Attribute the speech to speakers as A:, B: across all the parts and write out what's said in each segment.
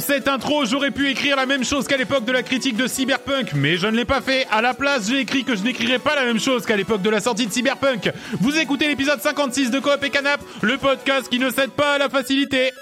A: Pour cette intro, j'aurais pu écrire la même chose qu'à l'époque de la critique de Cyberpunk, mais je ne l'ai pas fait. À la place, j'ai écrit que je n'écrirais pas la même chose qu'à l'époque de la sortie de Cyberpunk. Vous écoutez l'épisode 56 de Coop et Canap, le podcast qui ne cède pas à la facilité.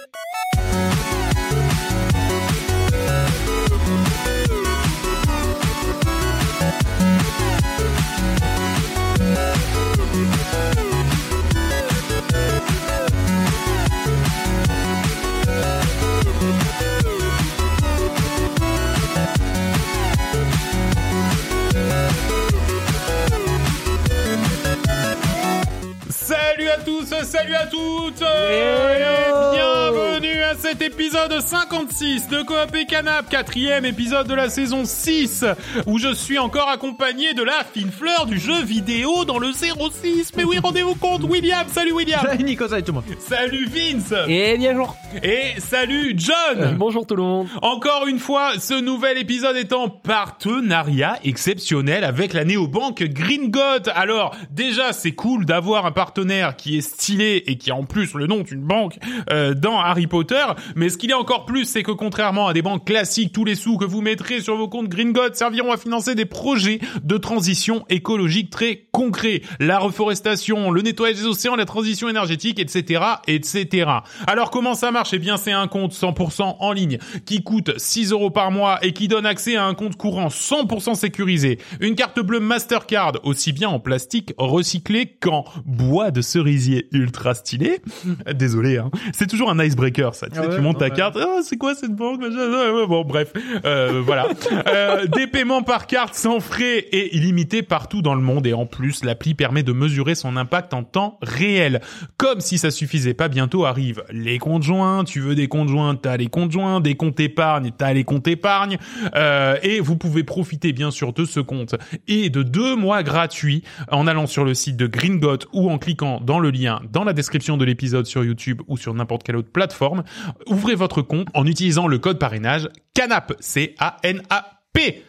A: Tous, salut à toutes. Et bienvenue à cet épisode 56 de Coop et Canap, quatrième épisode de la saison 6, où je suis encore accompagné de la fine fleur du jeu vidéo dans le 06. Mais oui, rendez-vous compte, William, salut William
B: Salut Nico, salut tout le monde.
A: Salut Vince
B: Et bien jour.
A: Et salut John
B: Bonjour tout le monde.
A: Encore une fois, ce nouvel épisode est en partenariat exceptionnel avec la néobanque Green God. Alors, déjà, c'est cool d'avoir un partenaire qui est stylé et qui a en plus le nom d'une banque euh, dans Harry Potter. Mais ce qu'il est encore plus, c'est que contrairement à des banques classiques, tous les sous que vous mettrez sur vos comptes Green God serviront à financer des projets de transition écologique très concrets. La reforestation, le nettoyage des océans, la transition énergétique, etc., etc. Alors, comment ça marche? Eh bien, c'est un compte 100% en ligne qui coûte 6 euros par mois et qui donne accès à un compte courant 100% sécurisé. Une carte bleue Mastercard, aussi bien en plastique recyclé qu'en bois de cerisier ultra stylé. Désolé, hein. C'est toujours un icebreaker, ça. Tu, sais,
B: Ah ouais,
A: tu montes ta carte. Ah, c'est quoi cette banque ouais, Bon, bref. Euh, voilà. Euh, des paiements par carte sans frais et illimités partout dans le monde. Et en plus, l'appli permet de mesurer son impact en temps réel. Comme si ça suffisait pas, bientôt arrivent les comptes joints. Tu veux des comptes joints, t'as les comptes joints. Des comptes épargne, t'as les comptes épargne. Euh, et vous pouvez profiter, bien sûr, de ce compte et de deux mois gratuits en allant sur le site de Green Got ou en cliquant dans le lien dans la description de l'épisode sur YouTube ou sur n'importe quelle autre plateforme. Ouvrez votre compte en utilisant le code parrainage CANAP. C-A-N-A-P.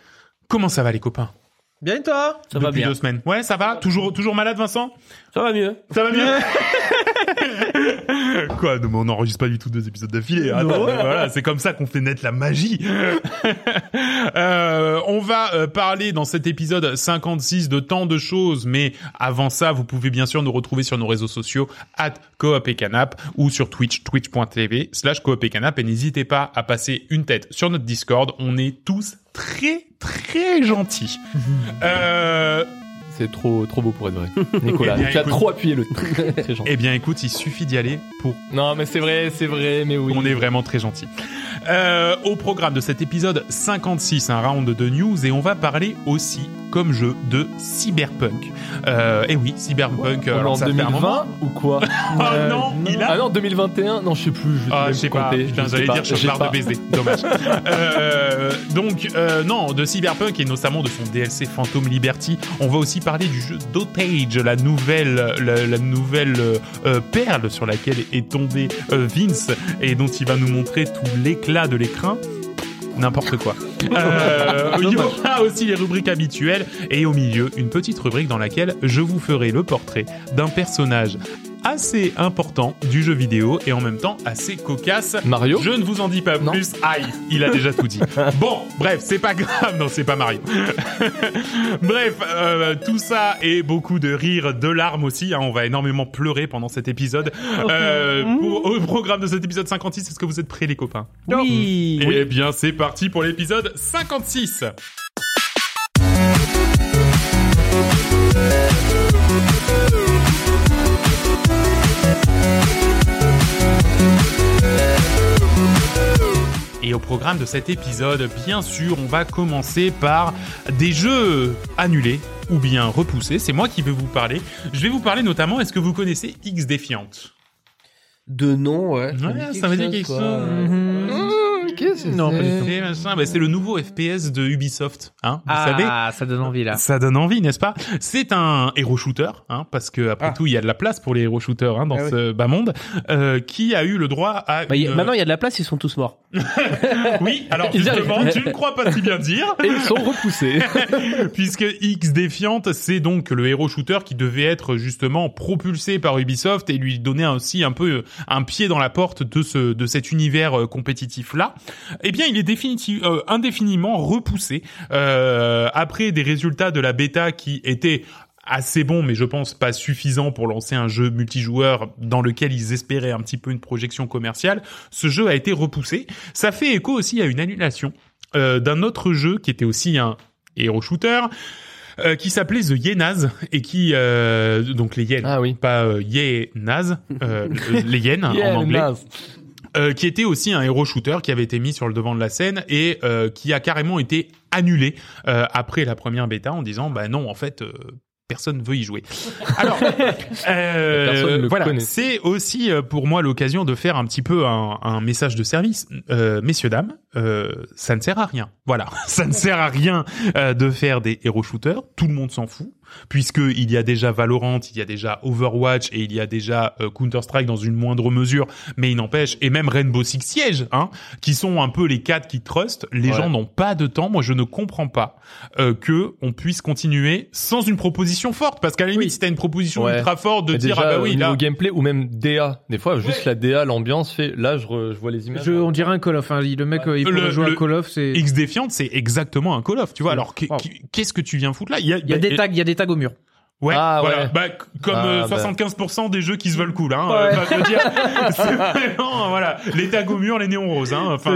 A: Comment ça va les copains?
B: Bien et toi? Ça
A: Depuis
B: va bien.
A: deux semaines. Ouais, ça va? Toujours, toujours malade Vincent?
B: Ça va mieux.
A: Ça va mieux? Quoi non, mais On n'enregistre pas du tout deux épisodes d'affilée. Attends, voilà, c'est comme ça qu'on fait naître la magie. Euh, on va euh, parler dans cet épisode 56 de tant de choses, mais avant ça, vous pouvez bien sûr nous retrouver sur nos réseaux sociaux at Coop et Canap ou sur Twitch, twitch.tv slash Coop et Canap et n'hésitez pas à passer une tête sur notre Discord. On est tous très très gentils. euh,
C: C'est trop trop beau pour être vrai. Nicolas,
A: Eh bien,
C: tu as
A: écoute.
C: trop appuyé le très, gentil.
A: eh bien écoute, il suffit d'y aller pour
C: Non, mais c'est vrai, c'est vrai, mais oui.
A: On est vraiment très gentil. Euh, au programme de cet épisode 56, un round de news et on va parler aussi comme jeu de Cyberpunk. Euh, et oui, Cyberpunk.
C: Est
A: alors
C: en
A: ça fait un
C: 2020
A: moment.
C: ou quoi
A: Oh
C: Euh,
A: non, il a.
C: Ah non, 2021 Non, je sais plus. Je
A: Ah,
C: vais
A: je sais pas.
C: je
A: j'allais
C: pas,
A: dire
C: j'ai
A: barre de
C: pas.
A: baiser. Dommage. euh, donc, euh, non, de Cyberpunk et notamment de son DLC Phantom Liberty. On va aussi parler du jeu Dotage, la nouvelle, la, la nouvelle euh, euh, perle sur laquelle est tombé euh, Vince et dont il va nous montrer tout l'éclat de l'écran. N'importe quoi. Euh, il y aura aussi les rubriques habituelles et au milieu une petite rubrique dans laquelle je vous ferai le portrait d'un personnage assez important du jeu vidéo et en même temps assez cocasse.
C: Mario
A: Je ne vous en dis pas
C: Non.
A: plus. Aïe, il a déjà tout dit. Bon, bref, c'est pas grave. Non, c'est pas Mario. bref, euh, tout ça et beaucoup de rires, de larmes aussi. hein. On va énormément pleurer pendant cet épisode. Euh, pour- au programme de cet épisode 56, est-ce que vous êtes prêts les copains?
B: Oui.
A: Eh bien, c'est parti pour l'épisode 56. Et au programme de cet épisode, bien sûr, on va commencer par des jeux annulés ou bien repoussés. C'est moi qui vais vous parler. Je vais vous parler notamment, est-ce que vous connaissez X Défiante?
B: De nom, ouais.
A: Ouais, ça veut dire quelque chose.
C: Mmh,
B: Non, pas du
C: c'est
B: tout.
A: C'est machin, bah, c'est le nouveau FPS de Ubisoft, hein, vous savez
B: Ah, ça donne envie là.
A: Ça donne envie, n'est-ce pas? C'est un héros shooter, hein, parce que après
B: Ah.
A: tout, il y a de la place pour les héros shooters hein, dans
B: Ah
A: ce bas monde, euh, qui a eu le droit à
B: Bah, y a-
A: une-
B: Maintenant, il y a de la place, ils sont tous morts.
A: Oui, alors
C: Ils y
A: justement,
C: arrivent.
A: tu ne crois pas si bien dire.
C: Et ils sont repoussés.
A: puisque X Defiant, c'est donc le héros shooter qui devait être justement propulsé par Ubisoft et lui donner aussi un peu un pied dans la porte de ce de cet univers euh, compétitif là. Eh bien, il est définitiv- euh, indéfiniment repoussé euh, après des résultats de la bêta qui étaient assez bons, mais je pense pas suffisants pour lancer un jeu multijoueur dans lequel ils espéraient un petit peu une projection commerciale. Ce jeu a été repoussé. Ça fait écho aussi à une annulation euh, d'un autre jeu qui était aussi un hero shooter euh, qui s'appelait The Yenaz et qui euh, donc les yens
C: Ah oui.
A: pas euh, Yenaz les yens en anglais. Euh, qui était aussi un hero shooter qui avait été mis sur le devant de la scène et euh, qui a carrément été annulé euh, après la première bêta en disant bah non en fait euh, personne veut y jouer. Alors euh, voilà, c'est aussi euh, pour moi l'occasion de faire un petit peu un, un message de service, Euh, messieurs dames, euh, ça ne sert à rien. Voilà, ça ne sert à rien euh, de faire des hero shooters, tout le monde s'en fout puisque il y a déjà Valorant, il y a déjà Overwatch et il y a déjà euh, Counter Strike dans une moindre mesure, mais il n'empêche et même Rainbow Six Siege, hein, qui sont un peu les quatre qui trustent. Les
C: Ouais.
A: gens n'ont pas de temps. Moi, je ne comprends pas euh, que on puisse continuer sans une proposition forte, parce qu'à la limite,
B: Oui.
A: si t'as une proposition
C: Ouais.
A: ultra forte de
C: Mais
A: dire
C: déjà,
A: ah bah oui
C: au
A: là.
C: gameplay ou même DA. Des fois, juste la DA, l'ambiance fait. Là, je, re- je vois les images.
B: Je, on dirait un Call of. Hein. Le mec, euh, il
A: Le-
B: jouer
A: le-
B: à Call of. C'est.
A: X Defiant, c'est exactement un Call of, tu vois.
B: Oui.
A: Alors qu'est-ce que tu viens foutre là? Il y a,
B: Il y a
A: bah,
B: des tags, il y a des tags au mur.
A: Ouais,
C: Ah,
A: voilà.
C: ouais.
A: Bah, comme
C: Ah,
A: euh,
C: bah.
A: 75% des jeux qui se veulent cool, hein.
B: Ouais.
A: euh, dire, c'est vraiment, voilà, les tags au mur, les néons roses, hein. Enfin,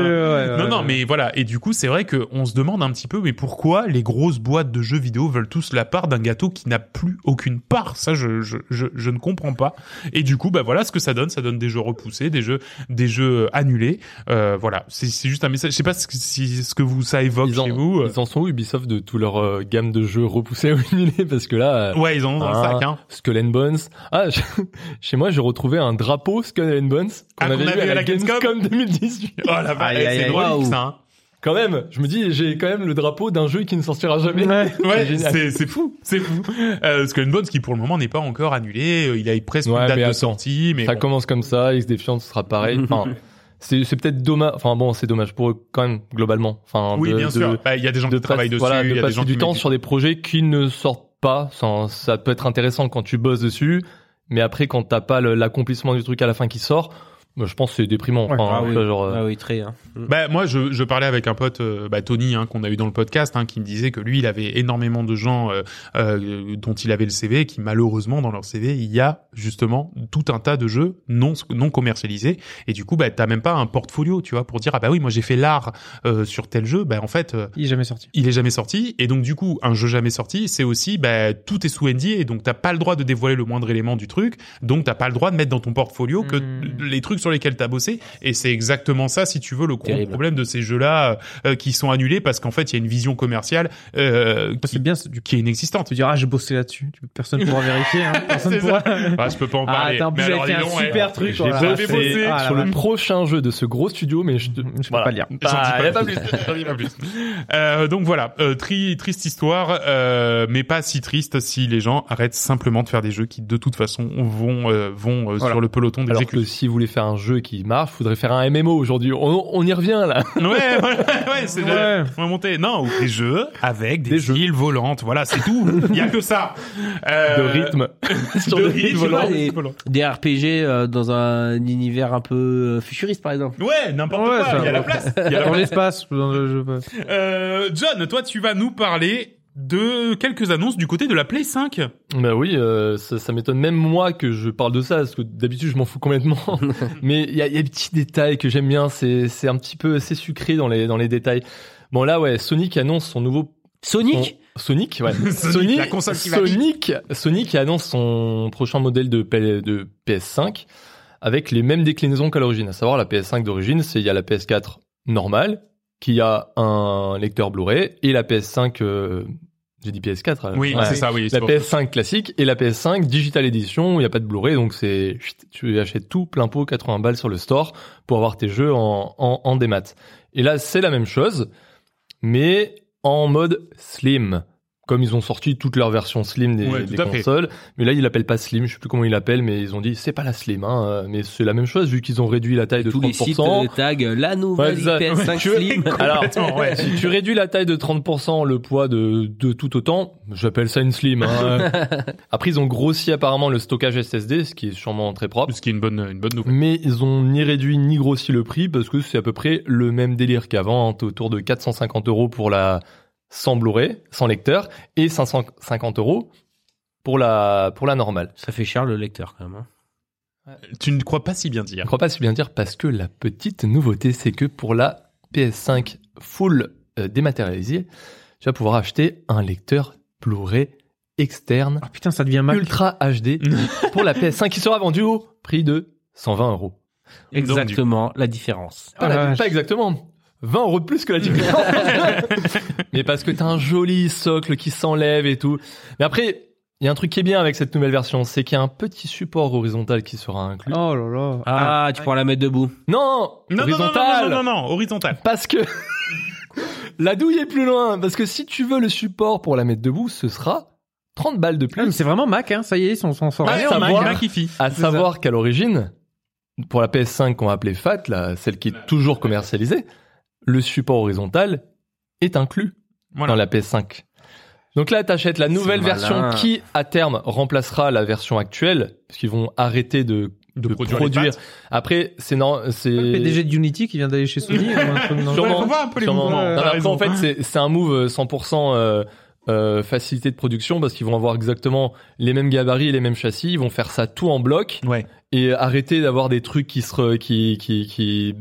A: non, non, mais voilà. Et du coup, c'est vrai que on se demande un petit peu, mais pourquoi les grosses boîtes de jeux vidéo veulent tous la part d'un gâteau qui n'a plus aucune part? Ça, je, je, je, je ne comprends pas. Et du coup, bah voilà ce que ça donne. Ça donne des jeux repoussés, des jeux, des jeux annulés. Euh, voilà. C'est, c'est juste un message. Je sais pas que, si, ce que vous ça évoque
C: Ils en,
A: chez vous. euh.
C: ils en sont où Ubisoft de tout leur euh, gamme de jeux repoussés ou annulés? Parce que là, euh,
A: Ouais, ils en ont dans le
C: Ah.
A: sac, hein.
C: Skull and Bones. Ah, je- chez moi, j'ai retrouvé un drapeau Skull and Bones
A: Ah, qu'on
C: vu
A: avait à la Gamescom
C: 2018.
A: Oh la vache, c'est drôle
B: Waouh.
A: ça. Hein.
C: Quand même, je me dis, j'ai quand même le drapeau d'un jeu qui ne sortira jamais.
B: Ouais.
A: C'est fou, c'est fou. Euh, Skull and Bones qui pour le moment n'est pas encore annulé, euh, il a presque
C: Ouais,
A: une date
C: mais
A: de
C: attends.
A: sortie, mais
C: ça
A: bon.
C: commence comme ça, X Defiant ce sera pareil. Enfin, c'est c'est peut-être dommage. Enfin bon, c'est dommage pour eux quand même globalement. Enfin,
A: oui
C: de-
A: bien
C: de-
A: sûr. Bah, Il y a des gens
C: de
A: qui travaillent dessus,
C: voilà,
A: il
C: de
A: y a des gens
C: du
A: qui
C: temps sur des projets qui ne sortent pas. Ça, peut être intéressant quand tu bosses dessus, mais après quand t'as pas l'accomplissement du truc à la fin qui sort, je pense que c'est déprimant.
B: Ouais.
C: Enfin,
B: Ah
C: vois, genre, euh,
B: Ah oui, très. Hein.
A: Bah moi je, je parlais avec un pote euh, bah, Tony hein, qu'on a eu dans le podcast hein, qui me disait que lui il avait énormément de gens euh, euh, dont il avait le CV qui malheureusement dans leur CV il y a justement tout un tas de jeux non non commercialisés et du coup bah t'as même pas un portfolio tu vois pour dire ah bah oui moi j'ai fait l'art euh, sur tel jeu bah en fait euh,
B: Il est jamais sorti.
A: il est jamais sorti et donc du coup un jeu jamais sorti c'est aussi bah tout est sous NDA et donc t'as pas le droit de dévoiler le moindre élément du truc donc t'as pas le droit de mettre dans ton portfolio que
B: Hmm.
A: les trucs sur lesquels t'as bossé et c'est exactement ça si tu veux le gros problème de ces jeux là qui sont annulés parce qu'en fait il y a une vision commerciale euh, qui,
B: bien, c'est du
A: qui est inexistante
B: Tu diras, ah, j'ai bossé là-dessus. Personne pourra vérifier. Hein. Personne pourra.
A: ah, je peux pas en
B: Ah,
A: parler
B: plus,
A: Mais
B: j'avais
A: alors,
B: un
A: donc,
B: super
A: ouais.
B: truc.
C: j'ai
B: voilà.
A: bossé
B: Ah,
C: sur le prochain jeu de ce gros studio, mais je,
B: Je peux
C: voilà.
B: pas le lire.
A: J'en dis
C: Bah,
A: pas
C: pas
A: plus. Pas plus. Euh, donc voilà, euh, tri- triste histoire, euh, mais pas si triste si les gens arrêtent simplement de faire des jeux qui de toute façon vont euh, vont euh,
B: Voilà.
A: sur le peloton
C: Alors que
A: d'exécution.
C: si vous voulez faire un jeu qui marche, faudrait faire un MMO aujourd'hui. On, on y revient là.
A: Ouais, voilà, ouais, c'est
B: Ouais.
A: de on va monter. Non, ou des jeux avec des,
C: Des jeux.
A: îles volantes. Voilà, c'est tout. Il y a que ça. Euh,
C: de rythme. Sur
A: de
C: des
A: rythme,
B: des-
A: des
B: RPG euh, dans un univers un peu euh, futuriste, par exemple.
A: Ouais, n'importe
B: Ouais,
A: quoi. Il y a la place. Il y a la
B: Dans
A: place.
B: l'espace. dans le jeu.
A: Euh, John, toi, tu vas nous parler de quelques annonces du côté de la Play 5.
C: Bah oui, euh, ça, ça m'étonne même moi que je parle de ça, parce que d'habitude je m'en fous complètement. Mais il y a, il y a des petits détails que j'aime bien, c'est c'est un petit peu assez sucré dans les dans les détails. Bon là ouais, Sonic annonce son nouveau
B: Sonic
C: son- Sonic, ouais.
A: Sonic, la console qui va
C: Sonic, Sonic annonce son prochain modèle de, P- de PS5 avec les mêmes déclinaisons qu'à l'origine. À savoir la PS5 d'origine, c'est il y a la PS4 normale qui a un lecteur Blu-ray et la PS5 euh, j'ai dit PS4 euh,
A: Oui,
C: ouais.
A: c'est ça, oui.
C: La
A: pour-
C: PS5 classique et la PS5 Digital Edition, il n'y a pas de Blu-ray, donc c'est tu achètes tout plein pot 80 balles sur le store pour avoir tes jeux en, en, en démat. Et là, c'est la même chose, mais en mode slim. Comme ils ont sorti toutes leurs versions slim des,
A: Ouais,
C: des consoles, mais là ils l'appellent pas slim, je sais plus comment ils l'appellent, mais ils ont dit c'est pas la slim, hein, mais c'est la même chose vu qu'ils ont réduit la taille de
B: Tous les sites
C: 30%.
B: euh, taguent la nouvelle
C: Ouais, ça-
B: PS5
C: tu-
B: Slim.
C: Alors,
A: ouais.
C: si tu réduis la taille de 30%, le poids de, de tout autant, j'appelle ça une slim. hein. Après, ils ont grossi apparemment le stockage SSD, ce qui est sûrement très propre.
A: Ce qui est une bonne, une bonne nouvelle.
C: Mais ils ont ni réduit ni grossi le prix parce que c'est à peu près le même délire qu'avant, hein, autour de 450 euros pour la sans Blu-ray, sans lecteur, et 550 euros pour la pour la normale.
B: Ça fait cher le lecteur quand même. hein.
A: Tu ne crois pas si bien
C: Je
A: dire.
C: crois pas si bien dire parce que la petite nouveauté, c'est que pour la PS5 full euh, dématérialisée, tu vas pouvoir acheter un lecteur Blu-ray externe
D: Ah putain, ça devient Mac.
C: Ultra HD pour la PS5 qui sera vendue au prix de 120 euros.
B: Exactement la différence.
C: Pas,
D: Ah,
C: la-
D: vache.
C: pas exactement. 20 euros de plus que la différence. Mais parce que t'as un joli socle qui s'enlève et tout. Mais après, il y a un truc qui est bien avec cette nouvelle version, c'est qu'il y a un petit support horizontal qui sera inclus.
D: Oh là là.
B: Ah, tu pourras la mettre debout.
C: Non,
A: Non, non, non, non,
C: horizontal.
A: non, non, non, horizontal.
C: Parce que la douille est plus loin. Parce que si tu veux le support pour la mettre debout, ce sera 30 balles de
D: Ah,
C: plus.
D: c'est vraiment Mac, hein. Ça y est, ils s'en s'en sortent.
C: Ah,
A: Allez,
C: ça
A: on
C: va.
A: a Makifi.
C: À savoir qu'à l'origine, pour la PS5 qu'on va appeler FAT, là, celle qui est toujours commercialisée, le support horizontal est inclus
A: Voilà.
C: dans la PS5. Donc là, t'achètes la nouvelle
B: malin.
C: version qui, à terme, remplacera la version actuelle, parce qu'ils vont arrêter de,
A: De
C: de
A: produire.
C: Après, c'est non, c'est
D: Le PDG de Unity qui vient d'aller chez Sony. ou
C: Sûrement.
A: voir un peu les
C: Sûrement. Non, après, en fait, c'est un move euh, 100% euh, euh, facilité de production parce qu'ils vont avoir exactement les mêmes gabarits et les mêmes châssis. Ils vont faire ça tout en bloc
A: Ouais.
C: et arrêter d'avoir des trucs qui se re- qui qui qui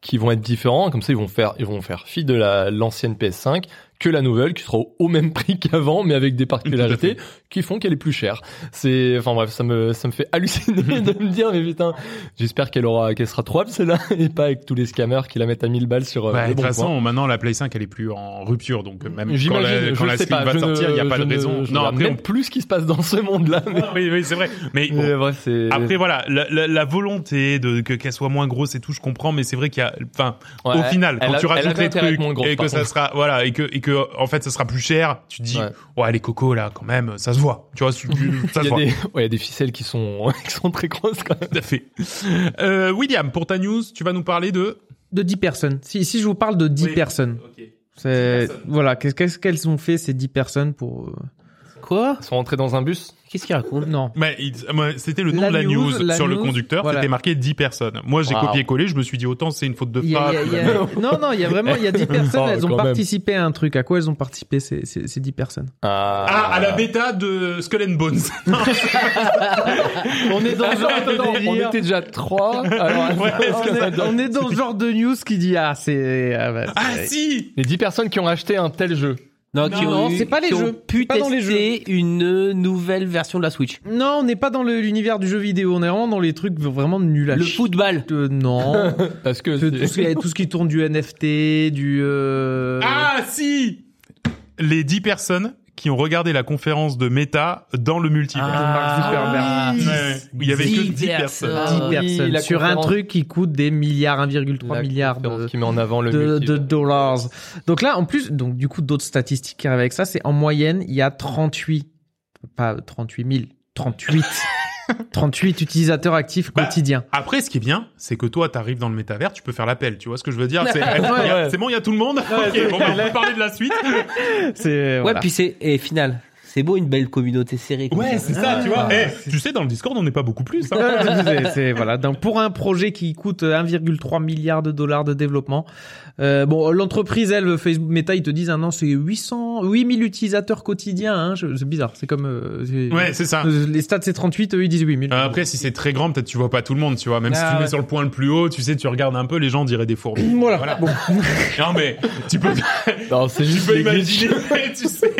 C: qui vont être différents. Comme ça, ils vont faire ils vont faire fi de la l'ancienne PS5 que la nouvelle qui sera au, au même prix qu'avant, mais avec des particularités qui font qu'elle est plus chère. C'est enfin bref, ça me ça me fait halluciner de me dire mais putain, j'espère qu'elle aura qu'elle sera trouvable celle-là et pas avec tous les scammers qui la mettent à 1000 balles sur.
A: Bah, de toute façon, maintenant, la Play 5, elle est plus en rupture, donc même quand la, quand la Slim
C: pas,
A: va sortir, il n'y a pas de raison. Non, après,
C: même
A: on...
C: plus ce qui se passe dans ce monde-là. Mais,
A: oui, oui, c'est vrai. Mais bon,
C: mais bref, c'est.
A: Après voilà, la, la, la volonté de que qu'elle soit moins grosse et tout, je comprends, mais c'est vrai qu'il y a, enfin,
C: Ouais,
A: au final, quand
C: a-
A: tu rajoutes les trucs
C: grosse,
A: et que ça sera, voilà, et que et que en fait ça sera plus cher, tu te dis,
C: Ouais.
A: ouais, les cocos là, quand même, ça se voit, tu vois, ça
C: Il
A: se
C: y, a
A: voit.
C: des, ouais, il y a des ficelles qui sont, qui sont très grosses quand même.
A: Tout à fait. Euh, William, pour ta news, tu vas nous parler de?
D: De 10 personnes. Si, si je vous parle de 10
A: Oui.
D: personnes. C'est, voilà. Qu'est-ce qu'est-ce qu'elles ont fait, ces 10 personnes pour, euh,
B: Quoi
C: Ils sont rentrés dans un bus.
B: Qu'est-ce qu'il raconte
D: non.
A: Mais c'était le nom
D: La
A: de la news,
D: news, la
A: sur le conducteur,
D: voilà.
A: c'était marqué 10 personnes. Moi, j'ai
C: Wow.
A: copié-collé, je me suis dit autant c'est une faute de frappe.
D: non, non, il y a vraiment, il y a 10 personnes,
C: Oh,
D: elles ont
C: même.
D: participé à un truc. À quoi elles ont participé, ces, ces, ces 10 personnes?
A: Ah, à la bêta de Skull and Bones.
D: On est dans genre de
C: on était déjà trois. Alors,
A: Ouais,
C: est-ce
D: On
C: que ça
D: est,
C: donne-
D: on est dans ce genre de news qui dit, ah, c'est, ah, bah,
A: ah si
C: Les 10 personnes qui ont acheté un tel jeu.
B: Non,
D: c'est pas les
B: qui ont
D: jeux.
B: pu
D: C'est pas dans les
B: tester une nouvelle version de la Switch.
D: Non, on n'est pas dans l'univers du jeu vidéo. On est vraiment dans les trucs vraiment nuls à
B: Le
D: chier.
B: football.
D: Euh, non.
C: Parce que.
D: tout, tout ce qui, tout ce qui tourne du NFT, du. Euh...
A: Ah si Les 10 personnes qui ont regardé la conférence de Meta dans le multivers.
D: Mark Zuckerberg.
B: Ah.
A: Où il y avait que 10
B: 10
A: personnes.
B: personnes.
D: 10
C: oui,
D: personnes
C: la
D: sur un truc qui coûte des milliards, 1,3
C: la
D: milliard de,
C: qui met en avant le
D: de,
C: multivers.
D: de dollars. Donc là, en plus, donc du coup, d'autres statistiques qui arrivent avec ça, c'est en moyenne, il y a 38, pas 38 000, 38, 38 utilisateurs actifs
A: Bah,
D: quotidiens.
A: Après, ce qui est bien, c'est que toi, t'arrives dans le métavers, tu peux faire l'appel. Tu vois ce que je veux dire? C'est
D: Ouais,
C: ouais.
A: bon, il y a tout le monde? Bon, bah, on peut parler de la suite.
D: C'est
B: Ouais, puis c'est et final. C'est beau une belle communauté serrée.
A: Ouais, c'est ça, tu vois.
D: Ah,
A: Eh, tu sais, dans le Discord, on n'est pas beaucoup plus. hein.
D: c'est, c'est- voilà. Donc pour un projet qui coûte 1,3 milliard de dollars de développement, euh, bon, l'entreprise, elle, Facebook, Meta, ils te disent, ah non, c'est 800, 8000 utilisateurs quotidiens. Hein. Je- C'est bizarre. C'est comme, euh, c'est-
A: Ouais, c'est ça.
D: Euh, Les stats c'est 38, eux ils disent 8000.
A: Euh, Après, si c'est très grand, peut-être tu vois pas tout le monde, tu vois. Même si
D: Ah,
A: tu mets sur le point le plus haut, tu sais, tu regardes un peu, les gens diraient des fourmis.
D: Voilà.
A: Voilà.
D: Bon.
A: Non, mais tu peux,
C: Non, c'est
A: tu peux imaginer, tu sais,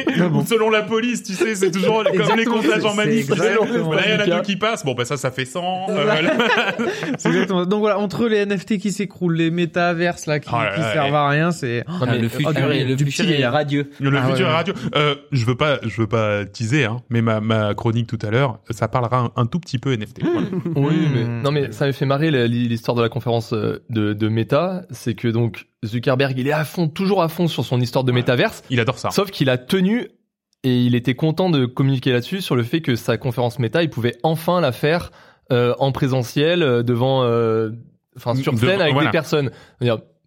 A: selon la police, tu sais, c'est toujours comme les comptages en manif. Là, il y en a deux qui passent. Bon, bah ça, ça fait 100. euh,
D: Voilà. exactement. Donc voilà, entre les NFT qui s'écroulent, les métaverses là qui,
A: Oh là
D: qui
A: là,
D: servent
A: ouais.
D: à rien, c'est.
B: Ah,
C: mais-
B: le futur,
D: oh, du-
B: est- le
D: du
B: futur est radieux.
A: Le
D: Ah,
A: futur
D: ouais,
A: radio. Euh, je veux pas, je veux pas teaser, hein, mais ma, ma chronique tout à l'heure, ça parlera un, un tout petit peu NFT. Voilà.
C: Oui,
D: Hmm.
C: mais non, mais ça m'a fait marrer l'histoire de la conférence euh, de, de Meta, c'est que donc Zuckerberg, il est à fond, toujours à fond sur son histoire de métaverse,
A: Il adore ça.
C: sauf qu'il a tenu et il était content de communiquer là-dessus sur le fait que sa conférence méta, il pouvait enfin la faire euh, en présentiel euh, devant, euh, enfin sur
A: De-
C: scène avec
A: voilà.
C: des personnes.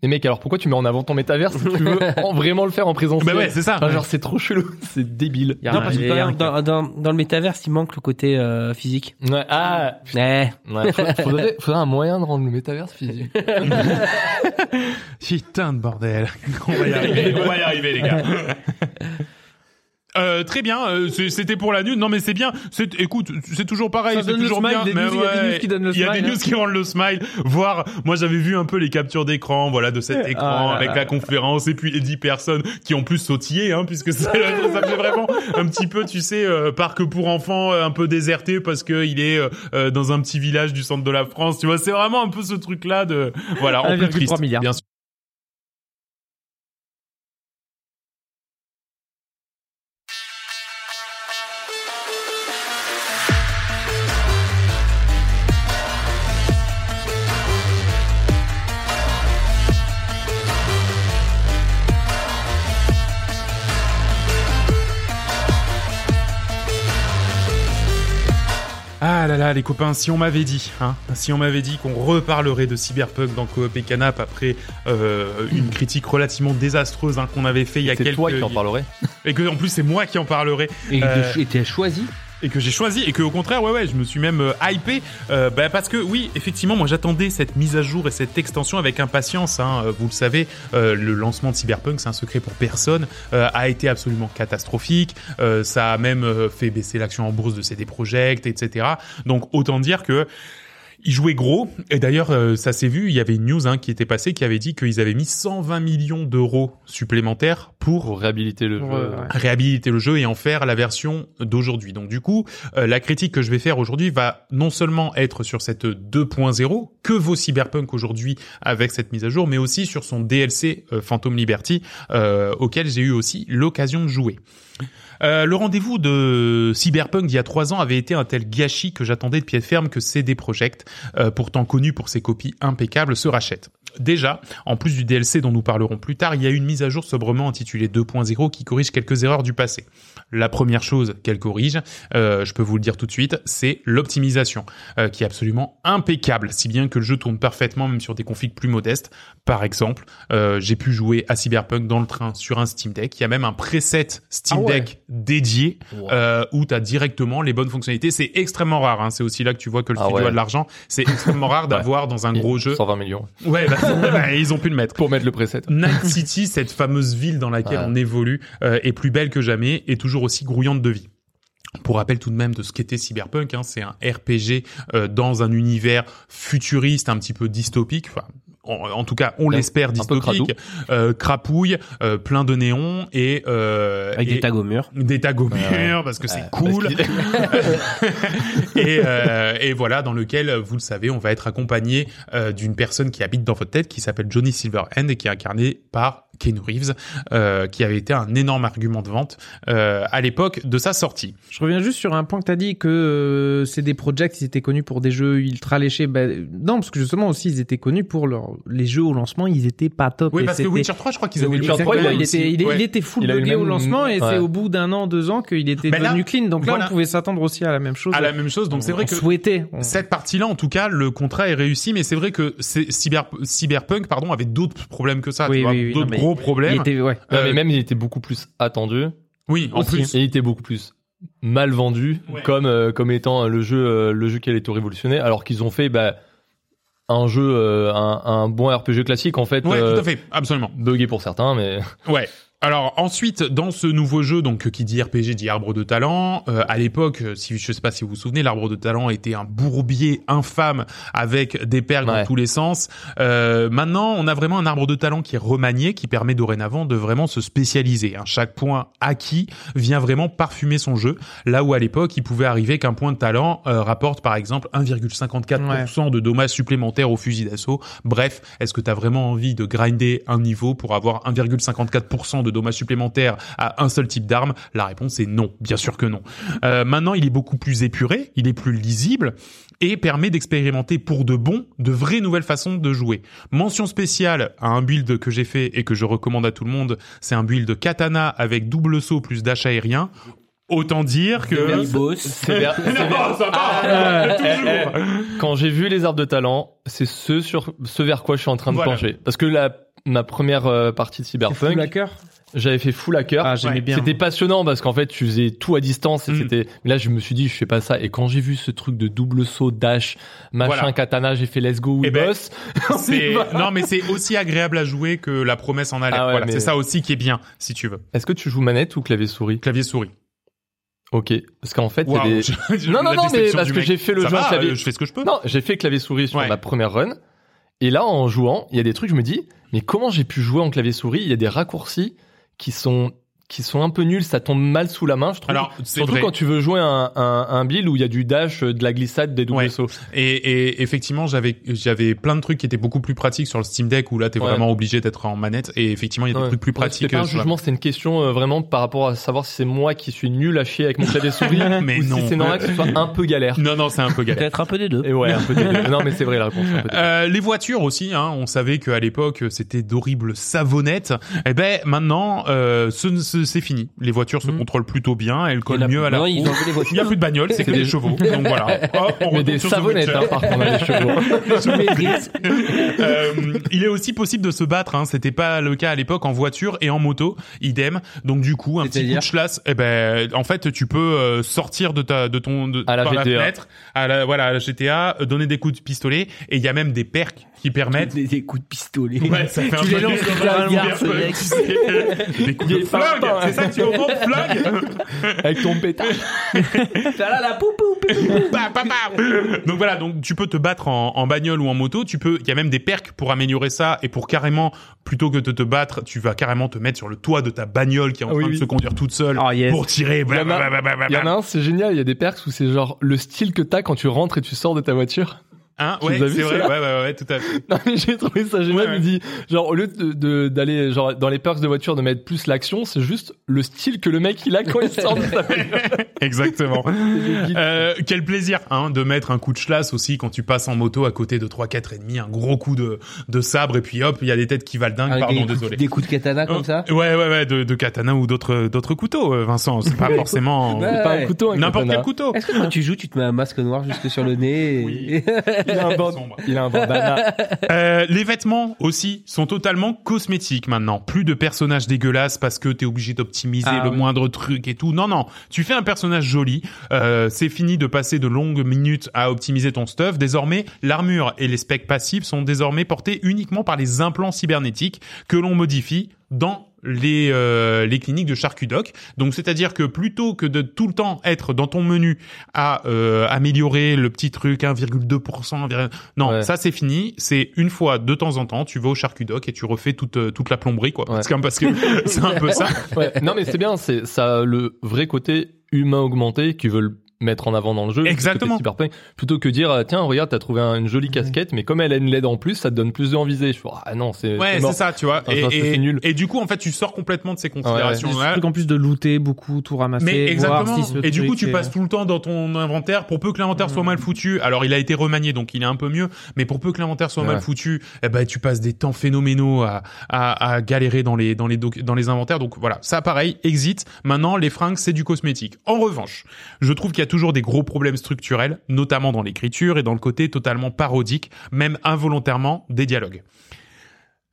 C: Mais mec, alors pourquoi tu mets en avant ton métaverse si tu veux en- vraiment le faire en présentiel
A: Bah ouais, c'est ça.
C: Enfin, genre c'est trop chelou, c'est débile.
D: Il y a
B: Non,
D: un-
B: parce que
D: il y a un-
B: dans, dans, dans le métaverse, il manque le côté euh, physique.
C: Ouais, ah,
B: Ouais.
C: ouais, faudrait, faudrait, faudrait un moyen de rendre le métaverse physique.
A: Putain de bordel. On va y arriver, on va y arriver les gars. Euh, très bien, euh, c'était pour la news. Non mais c'est bien. C'est, écoute, c'est toujours pareil. C'est toujours
D: smile,
A: bien.
D: il y a des news qui donnent le
A: Il y a des
D: smile,
A: news
D: hein.
A: qui rendent le smile. Voir, moi j'avais vu un peu les captures d'écran, voilà, de cet écran
D: Ah là
A: avec
D: là
A: la
D: là.
A: conférence et puis les 10 personnes qui ont plus sautillé, hein, puisque ça, ça fait vraiment un petit peu, tu sais, euh, parc pour enfants, euh, un peu déserté parce que il est euh, dans un petit village du centre de la France. Tu vois, c'est vraiment un peu ce truc-là de, voilà, en plus
D: 1,3
A: triste,
D: milliard.
A: bien sûr. Ah les copains, si on m'avait dit, hein, si on m'avait dit qu'on reparlerait de Cyberpunk dans Coop et Canap après euh, une critique relativement désastreuse hein, qu'on avait fait il y a
C: C'est
A: quelques
C: toi qui en parlerais.
A: et que en plus c'est moi qui en parlerai
B: Et
A: Euh,
B: t'as choisi
A: et que j'ai choisi et que au contraire ouais ouais je me suis même euh, hypé euh, bah, parce que oui effectivement moi j'attendais cette mise à jour et cette extension avec impatience hein. Euh, vous le savez euh, le lancement de Cyberpunk c'est un secret pour personne euh, a été absolument catastrophique Euh, ça a même fait baisser l'action en bourse de CD Projekt etc donc autant dire que ils jouaient gros et d'ailleurs euh, ça s'est vu il y avait une news hein, qui était passée qui avait dit qu'ils avaient mis 120 millions d'euros supplémentaires pour
C: Pour réhabiliter le jeu.
D: Ouais.
A: réhabiliter le jeu et en faire la version d'aujourd'hui. Donc du coup, euh, la critique que je vais faire aujourd'hui va non seulement être sur cette 2.0 que vaut Cyberpunk aujourd'hui avec cette mise à jour, mais aussi sur son DLC euh, Phantom Liberty euh, auquel j'ai eu aussi l'occasion de jouer. Euh, le rendez-vous de Cyberpunk d'il y a trois ans avait été un tel gâchis que j'attendais de pied ferme que CD Projekt, euh, pourtant connu pour ses copies impeccables, se rachète. Déjà, en plus du DLC dont nous parlerons plus tard, il y a une mise à jour sobrement intitulée 2.0 qui corrige quelques erreurs du passé. La première chose qu'elle corrige, euh, je peux vous le dire tout de suite, c'est l'optimisation, euh, qui est absolument impeccable, si bien que le jeu tourne parfaitement même sur des configs plus modestes. Par exemple, euh, j'ai pu jouer à Cyberpunk dans le train sur un Steam Deck. Il y a même un preset Steam
D: Ah ouais.
A: Deck dédié où tu as directement les bonnes fonctionnalités. C'est extrêmement rare. Hein. C'est aussi là que tu vois que le
C: Ah
A: studio
C: ouais.
A: a de l'argent. C'est extrêmement rare d'avoir dans un gros jeu.
C: 120 millions.
A: Ouais, bah, bah, ils ont pu le mettre.
C: Pour mettre le preset.
A: Night City, cette fameuse ville dans laquelle
C: Ouais.
A: on évolue, euh, est plus belle que jamais et toujours aussi grouillante de vie. Pour rappel tout de même de ce qu'était Cyberpunk, hein, c'est un RPG euh, dans un univers futuriste, un petit peu dystopique. Enfin, en, en tout cas, on l'espère dystopique. Euh, crapouille, euh, plein de néons et euh,
B: avec
A: et-
B: des tags au mur.
A: des tags au mur, parce que c'est cool
C: parce
A: et, euh, et voilà dans lequel vous le savez on va être accompagné euh, d'une personne qui habite dans votre tête qui s'appelle Johnny Silverhand et qui est incarné par Keanu Reeves euh, qui avait été un énorme argument de vente euh, à l'époque de sa sortie
D: Je reviens juste sur un point que tu as dit que euh, c'est des projects, ils étaient connus pour des jeux ultra léchés. Ben, non, parce que justement aussi, ils étaient connus pour leur... les jeux au lancement, ils étaient pas top.
A: oui
D: Et
A: parce que
D: c'était-
A: Witcher 3 je crois qu'ils
C: The
A: avaient
C: Witcher
A: eu-
C: 3,
D: Exactement, il,
C: aussi.
D: était, il,
A: Ouais.
D: il était full
C: Il le
D: au lancement et
C: ouais.
D: c'est au bout d'un an, deux ans qu'il était
A: Ben là,
D: devenu clean. Donc là,
A: voilà.
D: on pouvait s'attendre aussi à la même chose.
A: à la même chose donc c'est vrai
D: On
A: que
D: souhaitait. On-
A: cette partie-là, en tout cas, le contrat est réussi, mais c'est vrai que Cyber, Cyberpunk, pardon, avait d'autres problèmes que ça,
D: Oui,
A: tu vois,
D: oui,
A: d'autres
D: mais Il était, ouais.
C: Ouais,
A: Euh,
C: mais même il était beaucoup plus attendu.
A: Oui, en
D: aussi.
A: plus.
C: Et il était beaucoup plus mal vendu
A: Ouais.
C: comme euh, comme étant le jeu euh, le jeu qui allait tout révolutionner alors qu'ils ont fait bah, un jeu euh, un, un bon RPG classique en fait
A: Ouais,
C: euh,
A: tout à fait, absolument.
C: buggé pour certains mais
A: Ouais. Alors ensuite, dans ce nouveau jeu, donc qui dit RPG dit arbre de talent, euh, à l'époque, si je sais pas si vous vous souvenez, l'arbre de talent était un bourbier infâme avec des perles dans
C: Ouais.
A: tous les sens. Euh, maintenant, on a vraiment un arbre de talent qui est remanié, qui permet dorénavant de vraiment se spécialiser. hein. Chaque point acquis vient vraiment parfumer son jeu. Là où à l'époque, il pouvait arriver qu'un point de talent euh, rapporte par exemple 1,54% de dommages supplémentaires au fusil d'assaut. Bref, est-ce que tu as vraiment envie de grinder un niveau pour avoir 1,54% de de dommages supplémentaires à un seul type d'arme La réponse est non, bien sûr que non. Euh, maintenant, il est beaucoup plus épuré, il est plus lisible et permet d'expérimenter pour de bon de vraies nouvelles façons de jouer. Mention spéciale à un build que j'ai fait et que je recommande à tout le monde, c'est un build katana avec double saut plus dash aérien. Autant dire que.
C: Quand j'ai vu les arbres de talent, c'est ce sur ce vers quoi je suis en train de
A: Voilà.
C: pencher. Parce que la ma première euh, partie de Cyberpunk. J'avais fait full hacker.
D: Ah, j'aimais
A: Ouais.
D: bien.
C: C'était passionnant parce qu'en fait, tu faisais tout à distance et
A: Mm.
C: c'était. mais Là, je me suis dit, je fais pas ça. Et quand j'ai vu ce truc de double saut, dash, machin,
A: Voilà.
C: katana, j'ai fait let's go, we
A: Eh ben,
C: boss.
A: C'est non mais c'est aussi agréable à jouer que la promesse en a l'air.
C: Ah ouais,
A: voilà,
C: mais-
A: c'est ça aussi qui est bien si tu veux.
C: Est-ce que tu joues manette ou clavier souris
A: Clavier souris.
C: Ok. Parce qu'en fait, il y a
A: Waouh,
C: des.
A: je-
C: Non, non, non, mais parce que j'ai fait le
A: Ça
C: jeu en
A: va,
C: clavier.
A: euh, Je fais ce que je peux.
C: Non, j'ai fait clavier souris sur
A: Ouais.
C: ma première run. Et là, en jouant, il y a des trucs, je me dis, mais comment j'ai pu jouer en clavier souris? Il y a des raccourcis qui sont qui sont un peu nuls, ça tombe mal sous la main, je trouve.
A: Alors, c'est
C: Surtout
A: vrai.
C: quand tu veux jouer un, un, un build où il y a du dash, euh, de la glissade, des doubles
A: Ouais.
C: sauts.
A: Et, et effectivement, j'avais j'avais plein de trucs qui étaient beaucoup plus pratiques sur le Steam Deck où là t'es
C: Ouais.
A: vraiment obligé d'être en manette. Et effectivement, il y a des
C: Ouais.
A: trucs plus
C: Ouais,
A: pratiques.
C: C'était pas un jugement, c'était une question euh, vraiment par rapport à savoir si c'est moi qui suis nul à chier avec mon clavier souris
A: Mais
C: ou
A: non.
C: si c'est normal que ce soit un peu galère.
A: Non, non, c'est un peu galère.
B: Peut-être un peu des deux.
C: Et ouais, un peu dégueu. Non, mais c'est vrai la réponse. un peu dégueu.
A: Euh, les voitures aussi, hein, on savait qu'à l'époque c'était d'horribles savonnettes. Eh ben maintenant, euh, ce- ce- c'est fini. Les voitures se
B: Mhm.
A: controlent plutôt bien, elles collent mieux à la roue. Il
B: voitures.
A: y a plus de bagnoles, c'est que des chevaux. Donc voilà. Hop, on
C: Mais des savonnettes, hein, par contre, chevaux.
A: Euh, il est aussi possible de se battre. Hein. C'était pas le cas à l'époque en voiture et en moto, idem. Donc du coup, un petit coup
B: C'est-à-dire
A: de chlasse. Eh ben, en fait, tu peux euh, sortir de ta, de ton, de,
C: À la
A: par la
C: GTA.
A: fenêtre, à la, voilà, à la GTA, euh, donner des coups de pistolet. Et il y a même des perks qui permettent.
B: Des, des coups de pistolet.
A: Ouais, ça fait un
B: tu
A: peu
B: les lances
A: un
B: un mec.
A: des coups de flingue. C'est ça que tu au monde flingue.
C: Avec ton pétard.
B: T'as là la pou pou pou pou.
A: Bah, bah, bah. Donc voilà, donc tu peux te battre en, en bagnole ou en moto. Tu peux, il y a même des perks pour améliorer ça et pour carrément, plutôt que de te battre, tu vas carrément te mettre sur le toit de ta bagnole qui est en
C: Ah oui,
A: train de se conduire toute seule
D: Oh, yes.
A: pour tirer.
C: Il y en a-
A: Blablabla.
C: Il y en a un, c'est génial, il y a des perks où c'est genre le style que t'as quand tu rentres et tu sors de ta voiture.
A: Hein,
C: Tu
A: ouais, c'est vrai. Ouais, ouais, ouais, tout à fait.
C: Non mais j'ai trouvé ça génial,
A: Ouais, ouais.
C: il dit genre au lieu de de- d'aller genre dans les perks de voiture de mettre plus l'action, c'est juste le style que le mec il a quand il sort de sa.
A: Exactement. Euh, quel plaisir hein, de mettre un coup de chlasse aussi quand tu passes en moto à côté de 3 4 ennemis, un gros coup de, de sabre et puis hop, il y a des têtes qui valent dingue,
B: Avec
A: pardon,
B: des, coups,
A: désolé.
B: des coups de katana comme ça.
A: Ouais, ouais, ouais, de, de katana ou d'autres d'autres couteaux, euh, Vincent. C'est pas forcément
B: Ouais.
C: C'est pas un couteau, un
A: n'importe quel couteau.
B: Est-ce que quand tu joues, tu te mets un masque noir jusque sur le nez et-
C: Il a un band- il a un bandana.
A: Euh, les vêtements aussi sont totalement cosmétiques maintenant. Plus de personnages dégueulasses parce que t'es obligé d'optimiser
B: Ah
A: le
B: oui.
A: moindre truc et tout. Non, non. Tu fais un personnage joli. Euh, c'est fini de passer de longues minutes à optimiser ton stuff. Désormais, l'armure et les specs passifs sont désormais portés uniquement par les implants cybernétiques que l'on modifie dans les euh, les cliniques de Charcudoc. Donc c'est-à-dire que plutôt que de tout le temps être dans ton menu à euh, améliorer le petit truc 1,2%, 1,- non,
C: Ouais.
A: ça c'est fini. C'est une fois de temps en temps, tu vas au Charcudoc et tu refais toute euh, toute la plomberie quoi.
C: Ouais.
A: Parce que parce que c'est un peu ça.
C: Ouais. Non mais c'est bien, c'est ça a le vrai côté humain augmenté qu'ils veulent mettre en avant dans le jeu.
A: Exactement.
C: plutôt que dire euh, tiens regarde t'as trouvé un- une jolie casquette mais comme elle a une LED en plus ça te donne plus d'envie Je fais ah non c'est
A: Ouais,
C: c'est
A: ça, tu vois.
C: Enfin,
A: Et,
C: ça, c'est
A: et,
C: nul.
A: et du coup, en fait, tu sors complètement de ces
D: Des
A: considérations-là.
D: trucs en plus de looter beaucoup, tout ramasser.
A: Mais
D: voir
A: exactement.
D: si
A: et du coup, tu
D: est-
A: passes tout le temps dans ton inventaire. Pour peu que l'inventaire soit mal foutu, alors il a été remanié, donc il est un peu mieux. Mais pour peu que l'inventaire soit mal
C: Ouais.
A: foutu, eh ben tu passes des temps phénoménaux à, à, à galérer dans les dans les dans les inventaires. Donc voilà, ça pareil, exit. Maintenant, les fringues, c'est du cosmétique. En revanche, je trouve qu'il y a toujours des gros problèmes structurels, notamment dans l'écriture et dans le côté totalement parodique, même involontairement des dialogues.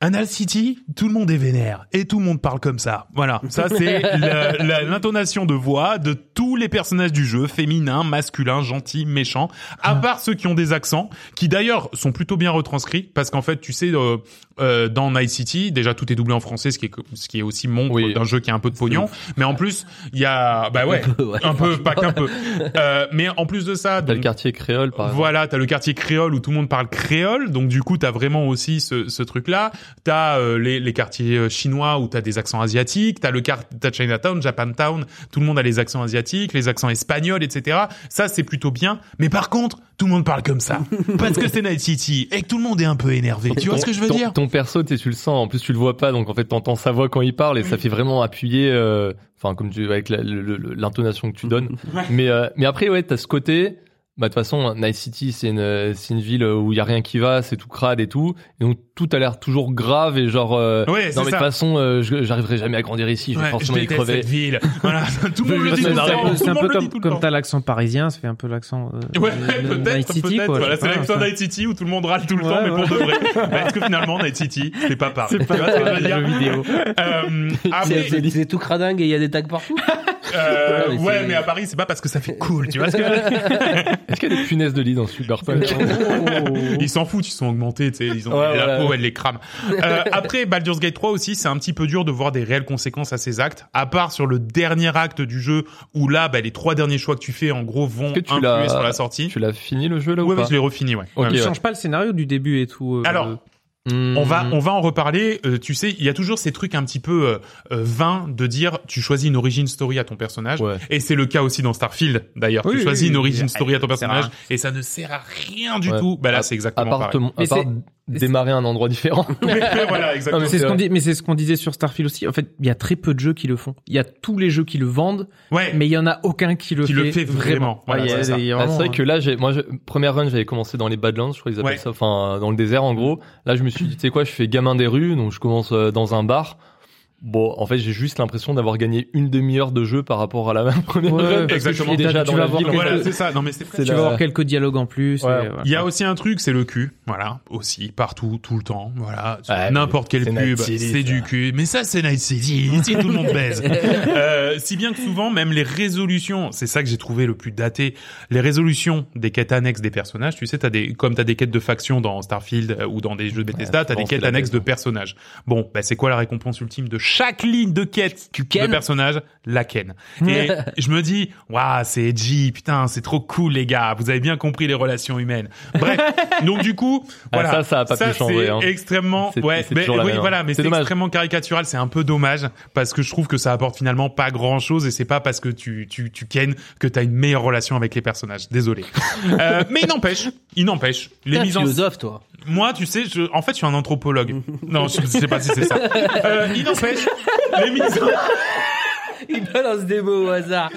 A: Anal City, tout le monde est vénère et tout le monde parle comme ça. Voilà, ça c'est l'intonation de voix de tous les personnages du jeu, féminins, masculins, gentils, méchants, à part ceux qui ont des accents, qui d'ailleurs sont plutôt bien retranscrits, parce qu'en fait, tu sais, euh, euh, dans Night City, déjà tout est doublé en français, ce qui est ce qui est aussi montre
C: Oui.
A: d'un jeu qui a un peu de pognon, mais en plus il y a, bah ouais,
B: Un peu, ouais,
A: un peu, pas qu'un peu, Euh, mais en plus de ça,
C: T'as le quartier créole par exemple.
A: voilà, t'as le quartier créole où tout le monde parle créole, donc du coup t'as vraiment aussi ce, ce truc-là. T'as euh, les, les quartiers euh, chinois où t'as des accents asiatiques. T'as le t'as Chinatown, Japantown. Tout le monde a les accents asiatiques, les accents espagnols, etc. Ça, c'est plutôt bien. Mais par contre, tout le monde parle comme ça parce que c'est Night City et que tout le monde est un peu énervé. Tu vois ce que je veux
C: ton,
A: dire?
C: Ton perso, tu le sens. En plus, tu le vois pas, donc en fait, t'entends sa voix quand il parle et ça fait vraiment appuyer. euh, Enfin, comme tu avec l'intonation que tu donnes. Mais euh, mais après, ouais, t'as ce côté. Bah de toute façon, Night City, c'est une c'est une ville où il y a rien qui va, c'est tout crade et tout. Et donc tout a l'air toujours grave et genre. Euh,
A: Ouais, c'est
C: non mais de toute façon, euh, j'arriverai jamais à grandir ici. Je vais
A: Ouais, je
C: forcément y crever.
A: cette ville. Voilà, tout le monde le dit
C: C'est
A: tout le
C: un
A: temps.
C: peu-
D: C'est comme, comme t'as l'accent parisien, ça fait un peu l'accent euh,
A: Ouais,
D: de
A: peut-être, peut-être. Voilà, c'est l'accent City où tout le monde râle tout le
D: Ouais,
A: temps, mais pour de vrai. Bah, Est-ce que finalement Night City, c'est pas pareil?
D: C'est pas
A: Tu vois ce que je veux
D: un
A: dire?
D: jeu vidéo.
A: Euh,
B: C'est c'est- c'est tout cradingue et il y a des tags partout?
A: euh,
B: Ouais, mais c'est-
A: à Paris, c'est pas parce que ça fait cool, tu vois
C: Est-ce qu'il y a des punaises de lit dans Cyberpunk
A: Ils s'en foutent, ils sont augmentés, tu sais, ils ont
C: Ouais,
A: la
C: voilà.
A: Peau, elle les crame. Euh, après, Baldur's Gate 3 aussi, c'est un petit peu dur de voir des réelles conséquences à ces actes, à part sur le dernier acte du jeu où là, bah, les trois derniers choix que tu fais, en gros, vont
C: que tu
A: influer
C: l'as-
A: sur la sortie.
C: Tu l'as fini le jeu là
A: Ouais,
C: ou
A: ouais,
C: pas
A: je l'ai refini, ouais.
C: Ok,
A: Ouais,
D: change pas le scénario du début et tout. euh,
A: Alors,
C: Hmm.
A: On va, on va en reparler. Euh, tu sais, il y a toujours ces trucs un petit peu euh, vains de dire tu choisis une origin story à ton personnage.
C: Ouais.
A: Et c'est le cas aussi dans Starfield, d'ailleurs.
D: Oui,
A: tu choisis
D: oui,
A: une origin story à ton
D: à
A: personnage et ça ne sert à rien du
C: Ouais.
A: tout. Bah là, c'est
C: À
A: exactement
C: part,
A: pareil.
C: te- à part démarrer à un endroit différent.
A: Mais voilà, exactement.
C: Non,
D: C'est ce
C: c'est
D: qu'on dit, mais c'est ce qu'on disait sur Starfield aussi. En fait, il y a très peu de jeux qui le font. Il y a tous les jeux qui le vendent,
A: ouais,
D: mais il y en a aucun qui le
A: Qui
D: fait,
A: le fait vraiment. Voilà,
D: Ouais,
A: c'est
C: Ah, c'est
D: vraiment,
C: vrai que là, j'ai, moi, je, première run, j'avais commencé dans les Badlands, je crois qu'ils appellent
A: Ouais.
C: ça, enfin, dans le désert, en gros. Là, je me suis dit, tu sais quoi, je fais gamin des rues, donc je commence euh, dans un bar. Bon, en fait, j'ai juste l'impression d'avoir gagné une demi-heure de jeu par rapport à la première
D: Ouais,
A: exactement.
C: suis déjà
D: Tu
C: dans
D: vas
C: la
D: voir
C: ville. en
D: quelques-
A: voilà,
C: fait.
A: c'est ça. Non, mais c'est
C: C'est
D: Tu
C: la-
D: vas avoir quelques dialogues en plus.
C: Ouais.
D: et voilà.
A: Il y a aussi un truc, c'est le cul, voilà, aussi partout, tout le temps, voilà.
C: Ouais,
A: N'importe quelle
C: c'est
A: pub, c'est du cul. Mais ça, c'est Night City, ici tout le monde baise. Euh, si bien que souvent, même les résolutions, c'est ça que j'ai trouvé le plus daté, les résolutions des quêtes annexes des personnages. Tu sais, t'as des, comme t'as des quêtes de factions dans Starfield euh, ou dans des jeux de Bethesda, t'as des quêtes annexes de personnages. Bon, bah c'est quoi la récompense ultime de chaque ligne de quête
B: Tu
A: de personnage La ken. Et je me dis, waouh, c'est edgy, putain, c'est trop cool les gars. Vous avez bien compris les relations humaines. Bref, donc du coup,
C: Ah,
A: voilà.
C: ça, ça a pas pu changer,
A: c'est
C: hein.
A: extrêmement, ouais, mais, oui,
C: même, hein.
A: voilà, mais
C: C'est
A: extrêmement caricatural. C'est un peu dommage parce que je trouve que ça apporte finalement pas grand chose et c'est pas parce que tu tu tu ken que t'as une meilleure relation avec les personnages. Désolé. Euh, mais il n'empêche, il n'empêche, les mises en
B: philosophe, toi.
A: Moi, tu sais, je, en fait, je suis un anthropologue. non, je sais pas si c'est ça. Euh, il n'empêche, les mises en...
B: Il balance des mots au hasard.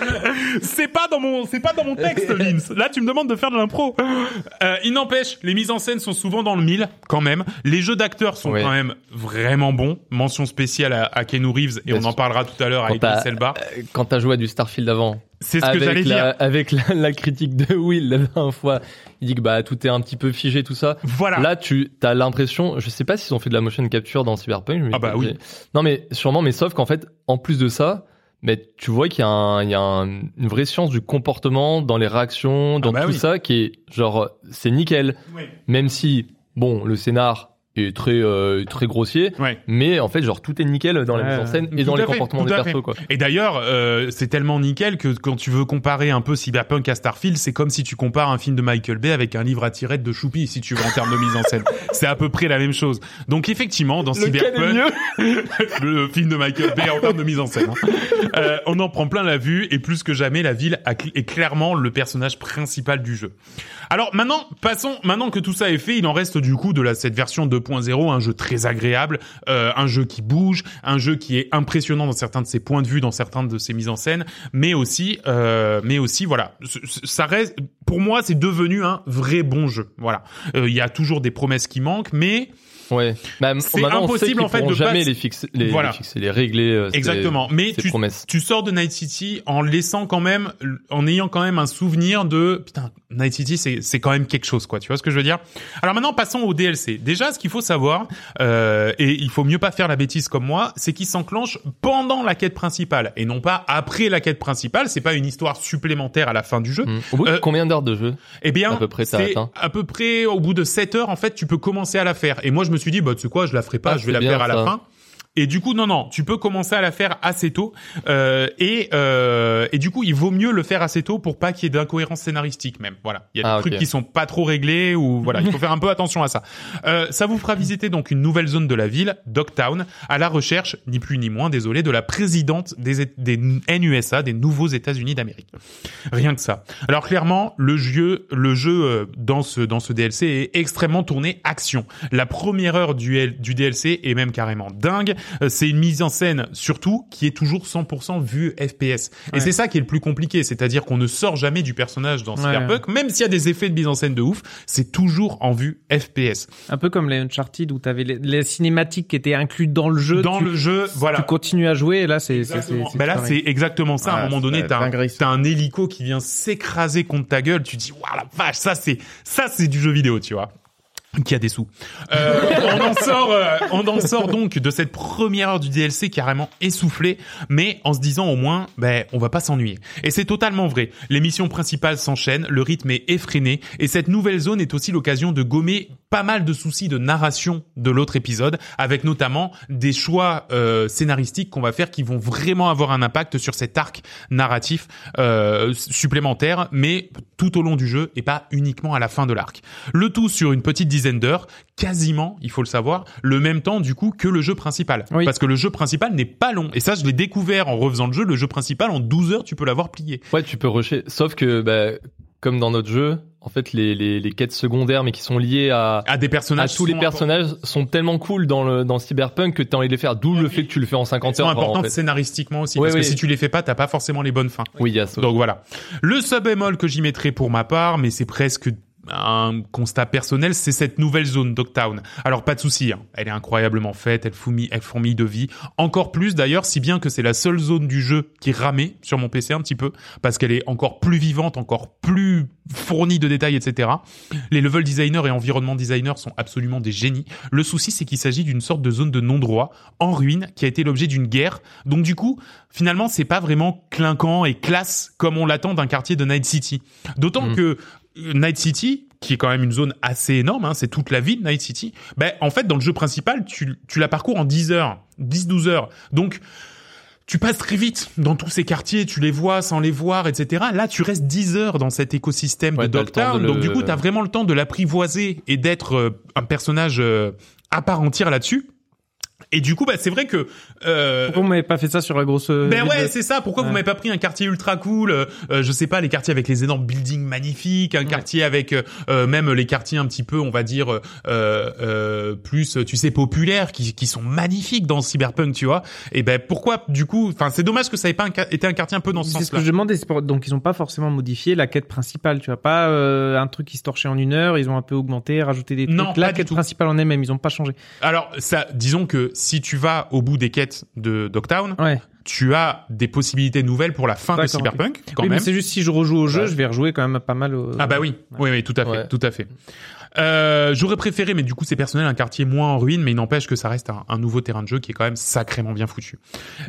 A: c'est pas dans mon, c'est pas dans mon texte, Vince. Là, tu me demandes de faire de l'impro. Euh, il n'empêche, les mises en scène sont souvent dans le mille, quand même. Les jeux d'acteurs sont
C: Oui.
A: quand même vraiment bons. Mention spéciale à, à Keanu Reeves et
C: Bien
A: on en parlera tout à l'heure à Idris Elba.
C: Euh, Quand t'as joué à du Starfield avant,
A: C'est ce que j'allais dire.
C: avec la, la critique de Will la dernière fois, il dit que bah tout est un petit peu figé tout ça.
A: Voilà.
C: Là, tu as l'impression, je sais pas s'ils ont fait de la motion capture dans Cyberpunk. mais-
A: Ah bah oui.
C: Non, mais sûrement, mais sauf qu'en fait, en plus de ça, mais tu vois qu'il y a, un, il y a un- une vraie science du comportement dans les réactions, dans
A: bah
C: tout
A: oui.
C: ça, qui est genre, c'est nickel. Même si, bon, le scénar est très, euh, très grossier,
A: Ouais.
C: mais en fait, genre, tout est nickel dans la mise en scène
A: tout
C: et dans les
A: fait,
C: comportements des persos, quoi.
A: Et d'ailleurs, euh, c'est tellement nickel que quand tu veux comparer un peu Cyberpunk à Starfield, c'est comme si tu compares un film de Michael Bay avec un livre à tirettes de Choupi, si tu veux, en termes de mise en scène. C'est à peu près la même chose. Donc effectivement, dans Cyberpunk, le film de Michael Bay en termes de mise en scène, hein. Euh, on en prend plein la vue et plus que jamais, la ville est clairement le personnage principal du jeu. Alors maintenant, passons. Maintenant que tout ça est fait, il en reste du coup de la cette version 2.0 un jeu très agréable, euh, un jeu qui bouge, un jeu qui est impressionnant dans certains de ses points de vue, dans certains de ses mises en scène, mais aussi, euh, mais aussi voilà, ça reste. Pour moi, c'est devenu un vrai bon jeu. Voilà, Euh, il y a toujours des promesses qui manquent, mais
C: Ouais. Bah,
A: C'est impossible, en fait, de
C: jamais les fixer, les,
A: Voilà.
C: les fixer, les régler. euh, ces-
A: exactement. Mais
C: ces
A: tu,
C: promesses.
A: tu sors de Night City en laissant quand même, en ayant quand même un souvenir de putain, Night City, c'est c'est quand même quelque chose, quoi. Tu vois ce que je veux dire? Alors maintenant, passons au DLC. Déjà, ce qu'il faut savoir, euh, et il faut mieux pas faire la bêtise comme moi, c'est qu'il s'enclenche pendant la quête principale et non pas après la quête principale. C'est pas une histoire supplémentaire à la fin du jeu.
C: Mm. Au bout de
A: Euh,
C: combien d'heures de jeu?
A: Eh bien,
C: À peu près,
A: c'est
C: atteint?
A: à peu près au bout de 7 heures, en fait, tu peux commencer à la faire. Et moi, je me suis dit, bah, tu sais quoi, je la ferai pas,
C: Ah,
A: je vais la
C: bien,
A: faire à la fin. Et du coup, non, non, tu peux commencer à la faire assez tôt. Euh, et euh, et du coup, il vaut mieux le faire assez tôt pour pas qu'il y ait d'incohérence scénaristique même. Voilà, il y a des
C: Ah,
A: trucs
C: ok.
A: qui sont pas trop réglés ou voilà, il faut faire un peu attention à ça. Euh, ça vous fera visiter donc une nouvelle zone de la ville, Dogtown, à la recherche, ni plus ni moins, désolé, de la présidente des, NUSA, des nouveaux États-Unis d'Amérique. Rien que ça. Alors clairement, le jeu, le jeu euh, dans ce dans ce DLC est extrêmement tourné action. La première heure du, L- du DLC est même carrément dingue. Euh, C'est une mise en scène surtout qui est toujours 100% vue FPS. Et
D: Ouais.
A: c'est ça qui est le plus compliqué, c'est-à-dire qu'on ne sort jamais du personnage dans
D: Ouais.
A: Cyberpunk, même s'il y a des effets de mise en scène de ouf, c'est toujours en vue FPS.
D: Un peu comme les Uncharted où t'avais les, les cinématiques qui étaient incluses dans le jeu.
A: dans
D: tu,
A: le jeu, voilà.
D: tu continues à jouer et là c'est c'est c'est
A: Exactement. Ben là, c'est exactement ça. à un moment donné,
D: c'est
A: t'as un, t'as un hélico qui vient s'écraser contre ta gueule. Tu dis, waouh la vache, ça c'est ça c'est du jeu vidéo, tu vois qui a des sous. Euh, on en sort, euh, on en sort donc de cette première heure du DLC carrément essoufflé, mais en se disant au moins, ben on va pas s'ennuyer. Et c'est totalement vrai. Les missions principales s'enchaînent, le rythme est effréné, et cette nouvelle zone est aussi l'occasion de gommer pas mal de soucis de narration de l'autre épisode, avec notamment des choix euh, scénaristiques qu'on va faire qui vont vraiment avoir un impact sur cet arc narratif supplémentaire, mais tout au long du jeu et pas uniquement à la fin de l'arc. Le tout sur une petite dizaine d'heures, quasiment, il faut le savoir, le même temps du coup que le jeu principal.
D: Oui.
A: Parce que le jeu principal n'est pas long. Et ça, je l'ai découvert en refaisant le jeu. Le jeu principal, en 12 heures, tu peux l'avoir plié.
C: Ouais, tu peux rusher. Sauf que, bah, comme dans notre jeu, en fait, les, les, les quêtes secondaires, mais qui sont liées à,
A: À des
C: à
A: personnages
C: tous les personnages, sont tellement cool dans le dans Cyberpunk que t'as envie de les faire. D'où le fait que tu le fais en 50
A: sont
C: heures. en fait.
A: scénaristiquement aussi.
C: Oui,
A: parce
C: oui.
A: que si tu les fais pas, t'as pas forcément les bonnes fins.
C: Oui, il y a ça.
A: Donc voilà. Le sub-bémol que j'y mettrai pour ma part, mais c'est presque un constat personnel, c'est cette nouvelle zone Dogtown. Alors pas de souci, hein. elle est incroyablement faite, elle fourmille, elle fourmille de vie. Encore plus d'ailleurs, si bien que c'est la seule zone du jeu qui ramait sur mon PC un petit peu, parce qu'elle est encore plus vivante, encore plus fournie de détails, etc. Les level designers et environnement designers sont absolument des génies. Le souci, c'est qu'il s'agit d'une sorte de zone de non-droit, en ruine, qui a été l'objet d'une guerre. Donc du coup, finalement, c'est pas vraiment clinquant et classe comme on l'attend d'un quartier de Night City. D'autant
C: Mhm.
A: que Night City, qui est quand même une zone assez énorme, hein, c'est toute la ville Night City, ben, en fait, dans le jeu principal, tu, tu la parcours en 10 heures, 10-12 heures. Donc, tu passes très vite dans tous ces quartiers, tu les vois sans les voir, etc. Là, tu restes 10 heures dans cet écosystème
C: Ouais,
A: de Dogtown. Donc,
C: le-
A: du coup, tu as vraiment le temps de l'apprivoiser et d'être euh, un personnage euh, à part entière là-dessus. Et du coup, bah, c'est vrai que... Euh,
D: Pourquoi vous m'avez pas fait ça sur la grosse
A: ben
D: ville
A: ouais, c'est ça. Pourquoi vous
D: Ouais.
A: m'avez pas pris un quartier ultra cool euh, euh, Je sais pas, les quartiers avec les énormes buildings magnifiques, un quartier avec euh, euh, même les quartiers un petit peu, on va dire euh, euh, plus, tu sais, populaires, qui, qui sont magnifiques dans Cyberpunk, tu vois. Et ben pourquoi du coup Enfin, c'est dommage que ça ait pas un été un quartier un peu dans ce
D: C'est ce que
A: sens-là.
D: je demandais. pour- Donc ils ont pas forcément modifié la quête principale. Tu vois pas euh, un truc qui se torchait en une heure. Ils ont un peu augmenté, rajouté des trucs.
A: Non,
D: la quête
A: tout.
D: principale en elle-même, ils ont pas changé.
A: Alors, ça, disons que si tu vas au bout des quêtes de Dogtown,
D: Ouais.
A: tu as des possibilités nouvelles pour la fin de. Cyberpunk, quand
D: oui,
A: même.
D: mais c'est juste si je rejoue au jeu,
C: Ouais.
D: je vais rejouer quand même pas mal. Au...
A: Ah bah oui, oui, oui, tout à fait,
C: Ouais.
A: tout à fait. Euh, J'aurais préféré, mais du coup c'est personnel, un quartier moins en ruine, mais il n'empêche que ça reste un, un nouveau terrain de jeu qui est quand même sacrément bien foutu.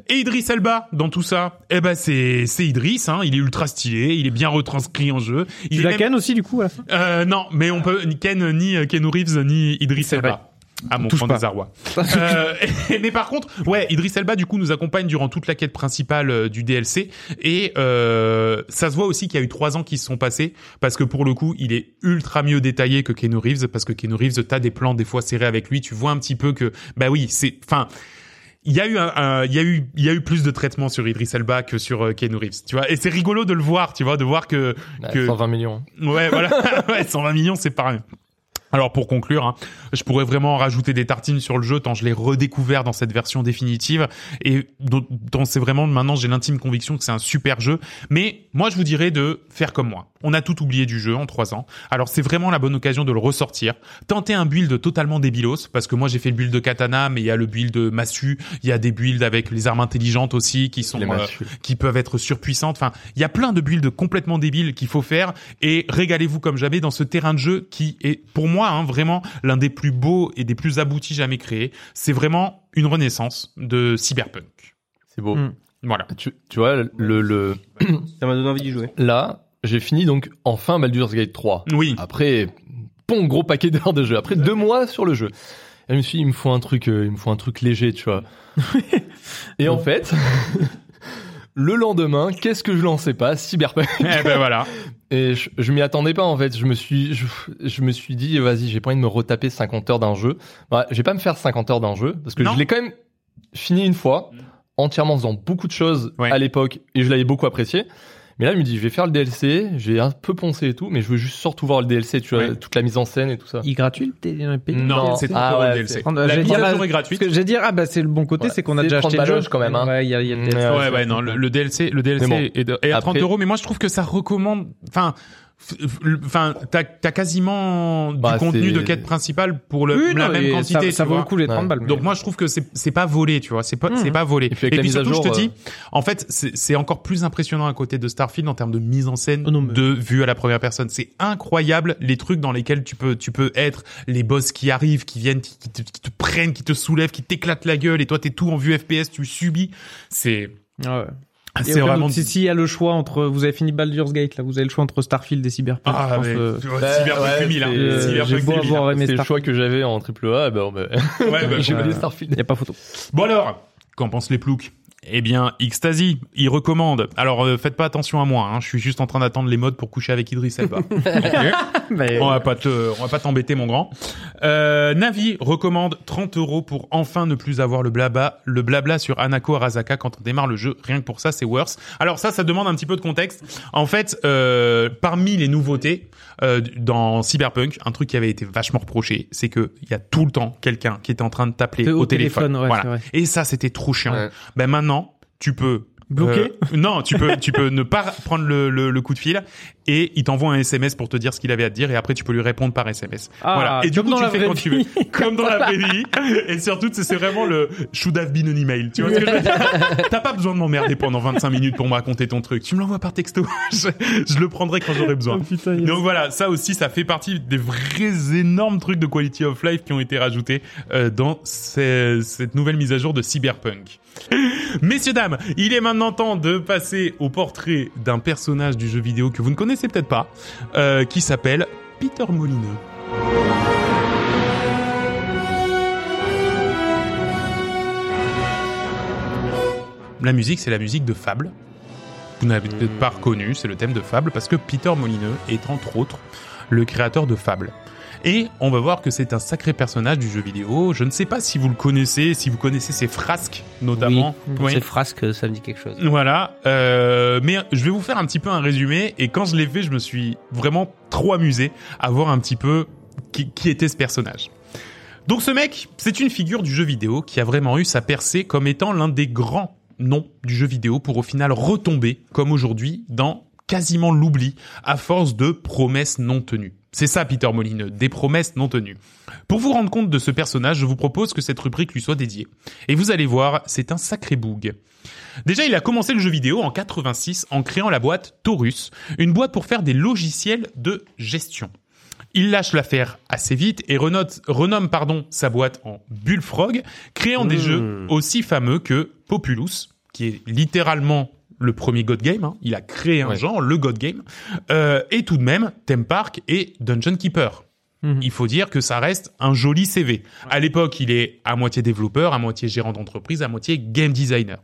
A: Et Idris Elba dans tout ça, eh ben c'est c'est Idris, hein, il est ultra stylé, il est bien retranscrit en jeu. Il
D: Tu
A: est
D: la
A: même-
D: ken aussi du coup à la fin?
A: Euh, non, mais on peut ni Ken ni euh, Keanu Reeves ni Idris Elba.
D: vrai.
A: À mon
D: Touche
A: grand désarroi. Euh, mais par contre, ouais, Idris Elba du coup nous accompagne durant toute la quête principale euh, du DLC et euh, ça se voit aussi qu'il y a eu trois ans qui se sont passés parce que pour le coup il est ultra mieux détaillé que Keanu Reeves parce que Keanu Reeves t'as des plans des fois serrés avec lui, tu vois un petit peu que bah oui c'est, enfin il y a eu un, un- il y a eu il y a eu plus de traitement sur Idris Elba que sur euh, Keanu Reeves, tu vois et c'est rigolo de le voir, tu vois, de voir que
C: Ouais,
A: que
C: 120 millions.
A: Ouais, voilà. ouais, 120 millions, c'est pas rien. Alors pour conclure, hein, je pourrais vraiment rajouter des tartines sur le jeu tant je l'ai redécouvert dans cette version définitive et dont, c'est vraiment maintenant j'ai l'intime conviction que c'est un super jeu. Mais moi je vous dirais de faire comme moi. On a tout oublié du jeu en trois ans. Alors c'est vraiment la bonne occasion de le ressortir. Tenter un build totalement débilos parce que moi j'ai fait le build de katana, mais il y a le build de massue, il y a des builds avec les armes intelligentes aussi qui sont euh, qui peuvent être surpuissantes. Enfin, il y a plein de builds complètement débiles qu'il faut faire et régalez-vous comme jamais dans ce terrain de jeu qui est pour moi hein, vraiment l'un des plus beaux et des plus aboutis jamais créés. C'est vraiment une renaissance de cyberpunk.
C: C'est beau.
D: Mm.
A: Voilà.
C: Tu, tu vois, le, le,
B: Ça m'a donné envie d'y jouer.
C: là, j'ai fini donc enfin Baldur's Gate 3.
A: Oui.
C: Après, bon gros paquet d'heures de jeu. Après deux mois sur le jeu. je me suis dit, il me faut un truc, euh, il me faut un truc léger, tu vois. Et en fait, le lendemain, qu'est-ce que je lançais pas Cyberpunk.
A: Eh ben voilà.
C: Et je, je m'y attendais pas en fait. Je me suis, je, je me suis dit, vas-y, j'ai pas envie de me retaper 50 heures d'un jeu. Ouais, je vais pas me faire 50 heures d'un jeu parce que
A: Non.
C: je l'ai quand même fini une fois, entièrement en faisant beaucoup de choses
A: Ouais.
C: à l'époque et je l'avais beaucoup apprécié. Mais là, je me dis, je vais faire le DLC. J'ai un peu poncé et tout, mais je veux juste surtout voir le DLC, tu vois, toute la mise en scène et tout ça.
D: Il est gratuit le payant
A: Non,
C: Non.
A: c'est
C: Ah ouais,
A: le DLC. La
D: j'allais
A: mise
D: dire,
A: à jour est gratuite.
D: Parce que j'ai dire ah bah c'est le bon côté
C: Ouais,
D: c'est qu'on a déjà
C: 30
D: acheté le jeu
C: quand même, hein.
D: Ouais, il y a, il y a le DLC.
C: ouais,
A: Ouais, ouais, non, le, le DLC, le DLC
C: bon.
A: est, de- est à
C: Après-
A: 30 euros, mais moi je trouve que ça recommande, enfin, enfin, t'as, t'as quasiment
C: Bah,
A: du contenu
C: c'est-
A: de quête principale pour le,
D: Oui,
A: la
D: non,
A: même
D: et
A: quantité,
D: ça, vaut le coup les 30
C: Ouais.
D: balles. mais-
A: Donc moi je trouve que c'est c'est pas volé, tu vois, c'est pas c'est pas volé.
C: Et puis avec la mise à
A: surtout
C: jour,
A: je te
C: euh,
A: dis, en fait c'est c'est encore plus impressionnant à côté de Starfield en termes de mise en scène
D: Oh non, mais-
A: de vue à la première personne. C'est incroyable les trucs dans lesquels tu peux tu peux être, les boss qui arrivent, qui viennent, qui, qui te, qui te prennent, qui te soulèvent, qui t'éclatent la gueule et toi t'es tout en vue FPS, tu subis. C'est
D: Ah ouais.
A: C'est vraiment
D: doute, si s'il y a le choix entre vous avez fini Baldur's Gate là, vous avez le choix entre Starfield et Cyberpunk.
A: ah
D: je pense,
A: mais
D: euh,
A: Cyberpunk
C: ouais,
A: 2000 hein.
C: c'est-
D: euh,
A: Cyberpunk
D: j'ai beau
A: 2000, hein.
D: avoir aimé
C: C'est le choix que j'avais en triple A. Ben, ben,
A: Ouais, bah,
C: j'ai
A: ouais.
C: volé Starfield.
D: y a pas photo.
A: Bon alors, qu'en pensent les ploucs? Eh bien, Xtasy, il recommande. Alors, euh, faites pas attention à moi, hein, je suis juste en train d'attendre les modes pour coucher avec Idriss Elba. Ok
D: Mais
A: on va pas te, on va pas t'embêter, mon grand. Euh, Navi recommande 30 euros pour enfin ne plus avoir le blabla, le blabla sur Anako Arasaka quand on démarre le jeu. Rien que pour ça, c'est worse. Alors ça, ça demande un petit peu de contexte. En fait, euh, parmi les nouveautés euh, dans Cyberpunk, un truc qui avait été vachement reproché, c'est que il y a tout le temps quelqu'un qui était en train de t'appeler
D: Au
A: au, téléphone.
D: téléphone, ouais,
A: voilà.
D: c'est vrai.
A: Et ça, c'était trop chiant.
C: Ouais.
A: Ben maintenant, tu peux
D: Bloquer?
A: euh, Non, tu peux, tu peux ne pas prendre le, le, le coup de fil et il t'envoie un SMS pour te dire ce qu'il avait à te dire et après tu peux lui répondre par SMS.
D: Ah,
A: voilà. Et du coup, tu le fais quand tu veux, comme dans la vraie vie. Et surtout, c'est c'est vraiment le should have been an email. Tu vois ce que je veux dire? T'as pas besoin de m'emmerder pendant 25 minutes pour me raconter ton truc. Tu me l'envoies par texto. je, je le prendrai quand j'aurai besoin.
D: Oh, putain, yes.
A: Donc voilà, ça aussi, ça fait partie des vrais énormes trucs de quality of life qui ont été rajoutés euh, dans ces- cette nouvelle mise à jour de Cyberpunk. Messieurs, dames, il est maintenant temps de passer au portrait d'un personnage du jeu vidéo que vous ne connaissez peut-être pas, euh, qui s'appelle Peter Molineux. La musique, c'est la musique de Fable. Vous n'avez peut-être pas reconnu, c'est le thème de Fable, parce que Peter Molineux est entre autres le créateur de Fable. Et on va voir que c'est un sacré personnage du jeu vidéo. Je ne sais pas si vous le connaissez, si vous connaissez ses frasques notamment.
B: Oui, frasques, ça me dit quelque chose.
A: Voilà, euh, mais je vais vous faire un petit peu un résumé et quand je l'ai fait, je me suis vraiment trop amusé à voir un petit peu qui, qui était ce personnage. Donc ce mec, c'est une figure du jeu vidéo qui a vraiment eu sa percée comme étant l'un des grands noms du jeu vidéo pour au final retomber, comme aujourd'hui, dans quasiment l'oubli à force de promesses non tenues. C'est ça Peter Molineux, des promesses non tenues. Pour vous rendre compte de ce personnage, je vous propose que cette rubrique lui soit dédiée. Et vous allez voir, c'est un sacré boug. Déjà, il a commencé le jeu vidéo en 86 en créant la boîte Taurus, une boîte pour faire des logiciels de gestion. Il lâche l'affaire assez vite et renote- renomme pardon, sa boîte en Bullfrog, créant des
B: Mmh.
A: jeux aussi fameux que Populous, qui est littéralement le premier God Game. hein. Il a créé un
C: Ouais.
A: genre, le God Game. Euh, et tout de même, Theme Park et Dungeon Keeper.
D: Mhm.
A: Il faut dire que ça reste un joli CV. À l'époque, il est à moitié développeur, à moitié gérant d'entreprise, à moitié game designer.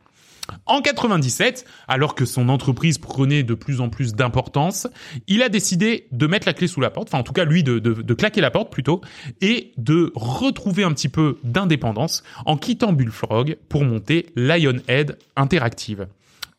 A: En 97, alors que son entreprise prenait de plus en plus d'importance, il a décidé de mettre la clé sous la porte, enfin en tout cas lui de, de, de claquer la porte plutôt, et de retrouver un petit peu d'indépendance en quittant Bullfrog pour monter Lionhead Interactive.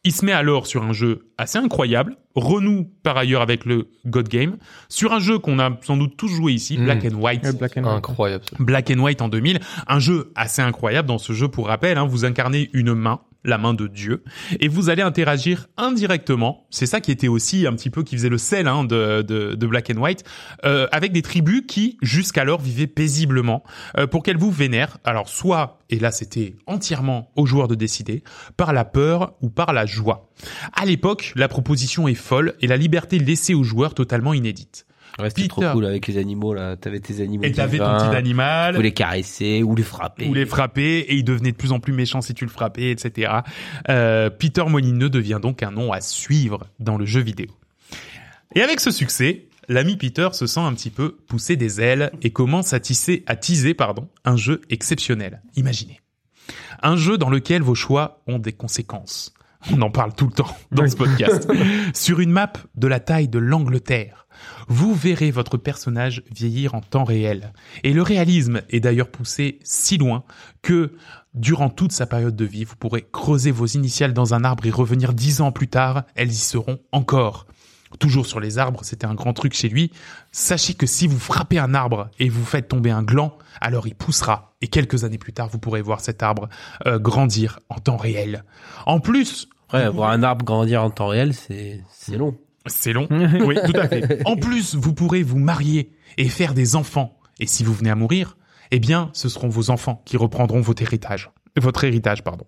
A: Il se met alors sur un jeu assez incroyable, renoue par ailleurs avec le God Game, sur un jeu qu'on a sans doute tous joué ici,
C: Mm.
A: Black and White.
D: Black and White.
C: Incroyable.
A: Black and White en 2000, un jeu assez incroyable. Dans ce jeu, pour rappel, hein, vous incarnez une main, la main de Dieu, et vous allez interagir indirectement. C'est ça qui était aussi un petit peu qui faisait le sel hein, de, de, de Black and White, euh, avec des tribus qui jusqu'alors vivaient paisiblement euh, pour qu'elles vous vénèrent. Alors soit, et là c'était entièrement aux joueurs de décider, par la peur ou par la joie. À l'époque, la proposition est folle et la liberté laissée aux joueurs totalement inédite.
B: Ouais, c'était trop
A: Peter.
B: cool avec les animaux là. T'avais tes animaux.
A: Et t'avais ton petit animal.
B: Vous les caresser ou les frapper.
A: ou les frapper et il devenait de plus en plus méchant si tu le frappais, etc. Euh, Peter Molineux devient donc un nom à suivre dans le jeu vidéo. Et avec ce succès, l'ami Peter se sent un petit peu pousser des ailes et commence à tisser, à teaser, pardon, un jeu exceptionnel. Imaginez. Un jeu dans lequel vos choix ont des conséquences. On en parle tout le temps dans ce podcast. Sur une map de la taille de l'Angleterre, vous verrez votre personnage vieillir en temps réel. Et le réalisme est d'ailleurs poussé si loin que durant toute sa période de vie, vous pourrez creuser vos initiales dans un arbre et revenir dix ans plus tard, elles y seront encore. Toujours sur les arbres, c'était un grand truc chez lui. Sachez que si vous frappez un arbre et vous faites tomber un gland, alors il poussera. Et quelques années plus tard, vous pourrez voir cet arbre euh, grandir en temps réel. En plus,
B: Ouais, voir un arbre grandir en temps réel, c'est c'est long.
A: C'est long. oui, tout à fait. En plus, vous pourrez vous marier et faire des enfants. Et si vous venez à mourir, eh bien, ce seront vos enfants qui reprendront votre héritage. Votre héritage, pardon.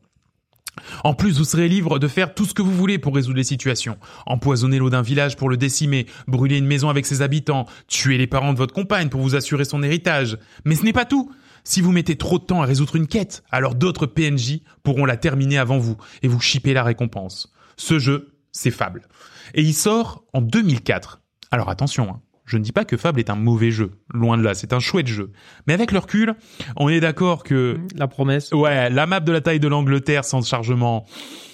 A: En plus, vous serez libre de faire tout ce que vous voulez pour résoudre les situations. Empoisonner l'eau d'un village pour le décimer, brûler une maison avec ses habitants, tuer les parents de votre compagne pour vous assurer son héritage. Mais ce n'est pas tout. Si vous mettez trop de temps à résoudre une quête, alors d'autres PNJ pourront la terminer avant vous et vous chipper la récompense. Ce jeu, c'est Fable. Et il sort en 2004. Alors attention, hein. je ne dis pas que Fable est un mauvais jeu. Loin de là, c'est un chouette jeu. Mais avec le recul, on est d'accord que
D: La promesse.
A: Ouais, la map de la taille de l'Angleterre sans chargement,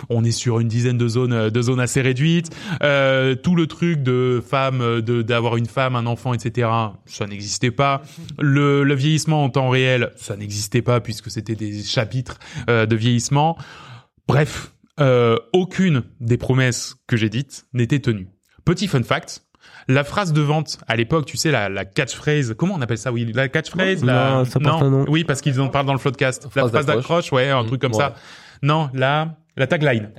A: on est sur une dizaine de zones, euh, de zones assez réduites. Euh, tout le truc de femme, euh, de d'avoir une femme, un enfant, etc. Ça n'existait pas. Le, le vieillissement en temps réel, ça n'existait pas puisque c'était des chapitres euh, de vieillissement. Bref, euh, aucune des promesses que j'ai dites n'était tenue. Petit fun fact. La phrase de vente à l'époque, tu sais la, la catchphrase, comment on appelle ça? Oui, la catchphrase.
B: Non,
A: la...
B: ça porte un nom.
A: Oui, parce qu'ils en parlent dans le floodcast. La
C: Phrase
A: phrase
C: d'accroche.
A: ouais, un
C: Mmh,
A: truc comme
C: ouais.
A: ça. Non, la la tagline.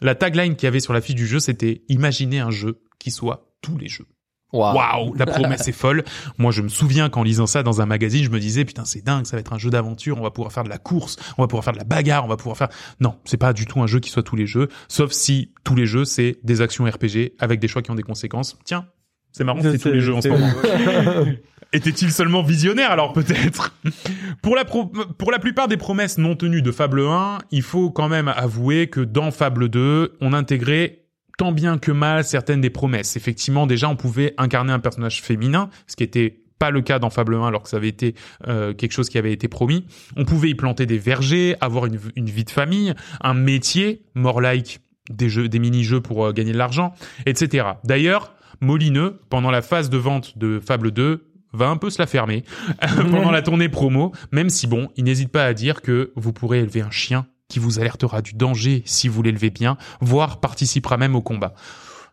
A: La tagline qu'il y avait sur la fiche du jeu, c'était imaginez un jeu qui soit tous les jeux.
C: Waouh.
A: Waouh, la promesse est folle. Moi, je me souviens qu'en lisant ça dans un magazine, je me disais putain, c'est dingue, ça va être un jeu d'aventure, on va pouvoir faire de la course, on va pouvoir faire de la bagarre, on va pouvoir faire Non, c'est pas du tout un jeu qui soit tous les jeux, sauf si tous les jeux c'est des actions RPG avec des choix qui ont des conséquences. Tiens, c'est marrant, c'est tous les jeux en ce moment. Était-il seulement visionnaire alors peut-être? Pour la pro- pour la plupart des promesses non tenues de Fable 1, il faut quand même avouer que dans Fable 2, on intégrait tant bien que mal certaines des promesses. Effectivement, déjà on pouvait incarner un personnage féminin, ce qui était pas le cas dans Fable 1 alors que ça avait été euh, quelque chose qui avait été promis. On pouvait y planter des vergers, avoir une, une vie de famille, un métier, more like des jeux, des mini-jeux pour euh, gagner de l'argent, etc. D'ailleurs, Molineux, pendant la phase de vente de Fable 2, va un peu se la fermer pendant la tournée promo, même si bon, il n'hésite pas à dire que vous pourrez élever un chien qui vous alertera du danger si vous l'élevez bien, voire participera même au combat.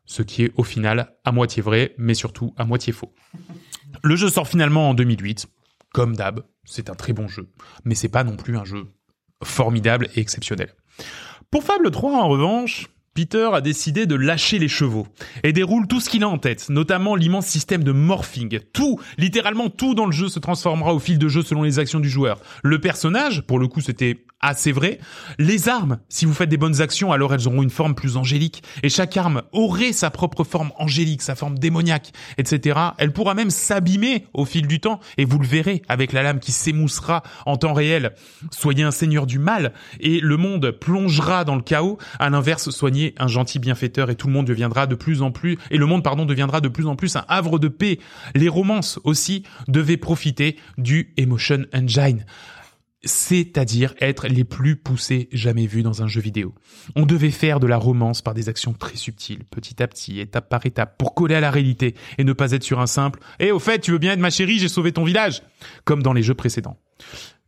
A: Ce qui est au final à moitié vrai, mais surtout à moitié faux. Le jeu sort finalement en 2008. Comme d'hab, c'est un très bon jeu, mais c'est pas non plus un jeu formidable et exceptionnel. Pour Fable 3, en revanche, Peter a décidé de lâcher les chevaux et déroule tout ce qu'il a en tête, notamment l'immense système de morphing. Tout, littéralement tout dans le jeu se transformera au fil de jeu selon les actions du joueur. Le personnage, pour le coup c'était assez vrai, les armes, si vous faites des bonnes actions, alors elles auront une forme plus angélique, et chaque arme aurait sa propre forme angélique, sa forme démoniaque, etc. Elle pourra même s'abîmer au fil du temps, et vous le verrez avec la lame qui s'émoussera en temps réel. Soyez un seigneur du mal, et le monde plongera dans le chaos. À l'inverse, soignez un gentil bienfaiteur, et tout le monde deviendra de plus en plus, et le monde, pardon, deviendra de plus en plus un havre de paix. Les romances aussi devaient profiter du Emotion Engine c'est-à-dire être les plus poussés jamais vus dans un jeu vidéo. On devait faire de la romance par des actions très subtiles, petit à petit, étape par étape, pour coller à la réalité et ne pas être sur un simple « Eh, au fait, tu veux bien être ma chérie, j'ai sauvé ton village !» comme dans les jeux précédents.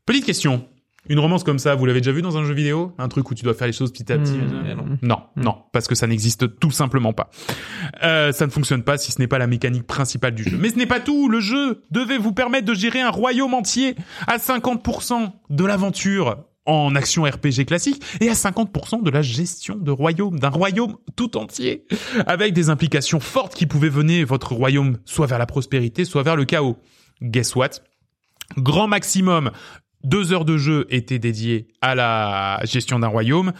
A: Petite question. Une romance comme ça, vous l'avez déjà vu dans un jeu vidéo? Un truc où tu dois faire les choses petit à petit
D: Mmh.
A: Non, non, parce que ça n'existe tout simplement pas. Euh, ça ne fonctionne pas si ce n'est pas la mécanique principale du jeu. Mais ce n'est pas tout. Le jeu devait vous permettre de gérer un royaume entier à 50% de l'aventure en action RPG classique et à 50% de la gestion de royaume, d'un royaume tout entier, avec des implications fortes qui pouvaient mener votre royaume soit vers la prospérité, soit vers le chaos. Guess what? Grand maximum, deux heures de jeu étaient dédiées à la gestion d'un royaume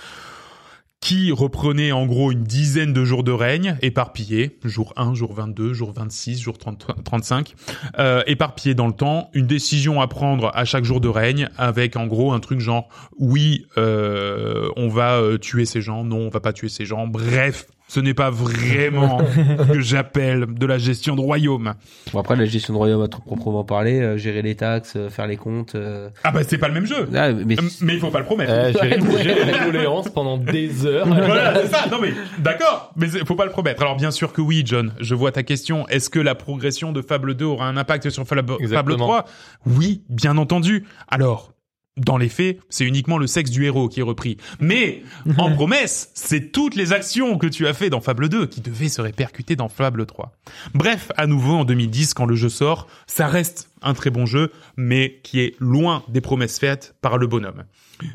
A: qui reprenait en gros une dizaine de jours de règne, éparpillés, jour 1, jour 22, jour 26, jour 30, 35, euh, éparpillés dans le temps, une décision à prendre à chaque jour de règne, avec en gros un truc genre, oui, euh, on va euh, tuer ces gens, non, on va pas tuer ces gens, bref, Ce n'est pas vraiment ce que j'appelle de la gestion de royaume.
B: Bon, après, la gestion de royaume à tout proprement parler, euh, gérer les taxes, euh, faire les comptes. euh,
A: Ah bah c'est pas le même jeu.
B: ah, mais
A: Mais il faut pas le promettre.
C: Euh, J'ai j'ai la tolérance pendant des heures.
A: voilà, c'est ça. Non mais d'accord, mais faut pas le promettre. Alors bien sûr que oui, John. Je vois ta question. Est-ce que la progression de Fable 2 aura un impact sur Fable, Fable
C: Exactement.
A: 3 Oui, bien entendu. Alors. Dans les faits, c'est uniquement le sexe du héros qui est repris. Mais, en promesse, c'est toutes les actions que tu as fait dans Fable 2 qui devaient se répercuter dans Fable 3. Bref, à nouveau, en 2010, quand le jeu sort, ça reste un très bon jeu, mais qui est loin des promesses faites par le bonhomme.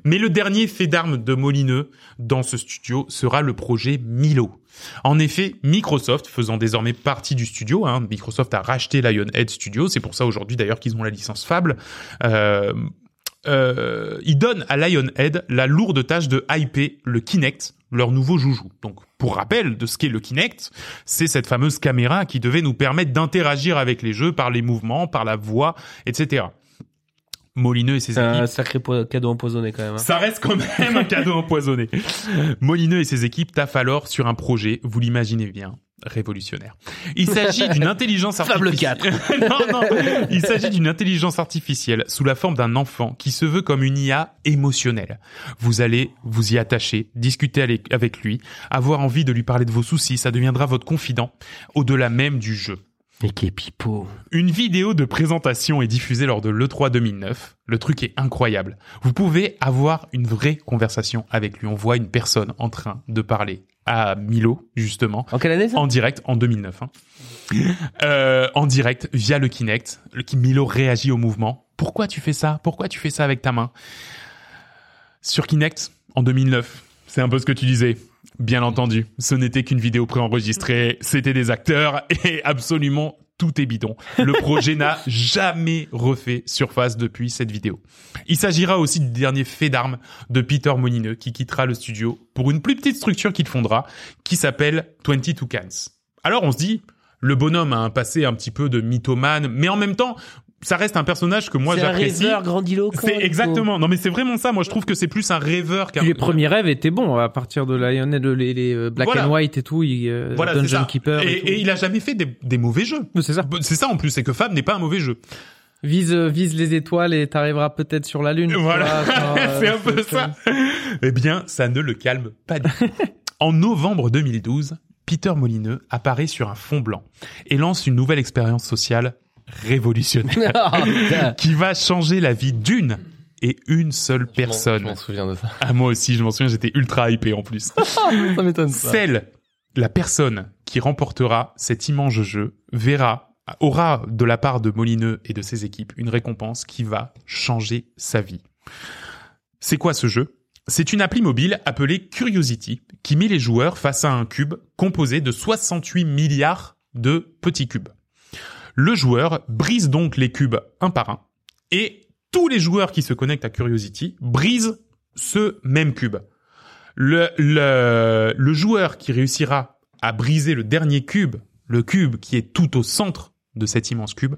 A: Mais le dernier fait d'armes de Molineux dans ce studio sera le projet Milo. En effet, Microsoft, faisant désormais partie du studio, hein, Microsoft a racheté Lionhead Studio, c'est pour ça aujourd'hui d'ailleurs qu'ils ont la licence Fable, euh, euh, ils donnent à Lionhead la lourde tâche de hyper le Kinect, leur nouveau joujou. Donc, pour rappel de ce qu'est le Kinect, c'est cette fameuse caméra qui devait nous permettre d'interagir avec les jeux par les mouvements, par la voix, etc. Molineux et ses
B: c'est un
A: équipes
B: sacré cadeau empoisonné quand même. hein.
A: ça reste quand même un cadeau empoisonné. Molineux et ses équipes taffent alors sur un projet, vous l'imaginez bien, révolutionnaire. Il s'agit d'une intelligence artificielle. non, non. Il s'agit d'une intelligence artificielle sous la forme d'un enfant qui se veut comme une IA émotionnelle. Vous allez vous y attacher, discuter avec lui, avoir envie de lui parler de vos soucis, ça deviendra votre confident, au-delà même du jeu.
B: Mais qui est pipeau.
A: Une vidéo de présentation est diffusée lors de l'E3 2009. Le truc est incroyable. Vous pouvez avoir une vraie conversation avec lui. On voit une personne en train de parler à Milo, justement,
B: En quelle année ça?
A: En direct en 2009. hein. Euh, en direct via le Kinect. Le Milo réagit au mouvement. Pourquoi tu fais ça? Pourquoi tu fais ça avec ta main? Sur Kinect, en 2009, c'est un peu ce que tu disais. Bien entendu, ce n'était qu'une vidéo préenregistrée, c'était des acteurs et absolument tout est bidon. Le projet n'a jamais refait surface depuis cette vidéo. Il s'agira aussi du dernier fait d'armes de Peter Molineux qui quittera le studio pour une plus petite structure qu'il fondera qui s'appelle 22 Cans. Alors on se dit, le bonhomme a un passé un petit peu de mythomane, mais en même temps, ça reste un personnage que moi
B: C'est un
A: j'apprécie.
B: rêveur grandiloquent.
A: C'est exactement. Non mais c'est vraiment ça. Moi je trouve que c'est plus un rêveur qu'un.
D: Puis les premiers rêves étaient bons à partir de Lionhead, les, les euh, Black
A: Voilà.
D: and White et tout, il, euh,
A: Voilà, c'est
D: Dungeon
A: ça.
D: Keeper.
A: Et,
D: Et, tout.
A: et il a jamais fait des, des mauvais jeux.
D: C'est ça.
A: C'est ça en plus, c'est que Fab n'est pas un mauvais jeu.
D: Vise, euh, vise les étoiles et t'arriveras peut-être sur la lune.
A: Voilà,
D: euh,
A: c'est un peu ça. Eh bien, ça ne le calme pas du tout. En novembre 2012, Peter Molineux apparaît sur un fond blanc et lance une nouvelle expérience sociale révolutionnaire
B: Ah,
A: qui va changer la vie d'une et une seule
C: Je
A: personne.
C: Je m'en souviens de ça.
A: Ah, moi aussi, je m'en souviens, j'étais ultra hypé en plus.
C: Ça m'étonne.
A: Celle, la personne qui remportera cet immense jeu verra, aura de la part de Molineux et de ses équipes une récompense qui va changer sa vie. C'est quoi ce jeu? C'est une appli mobile appelée Curiosity qui met les joueurs face à un cube composé de 68 milliards de petits cubes. Le joueur brise donc les cubes un par un et tous les joueurs qui se connectent à Curiosity brisent ce même cube. Le, le, le joueur qui réussira à briser le dernier cube, le cube qui est tout au centre de cet immense cube,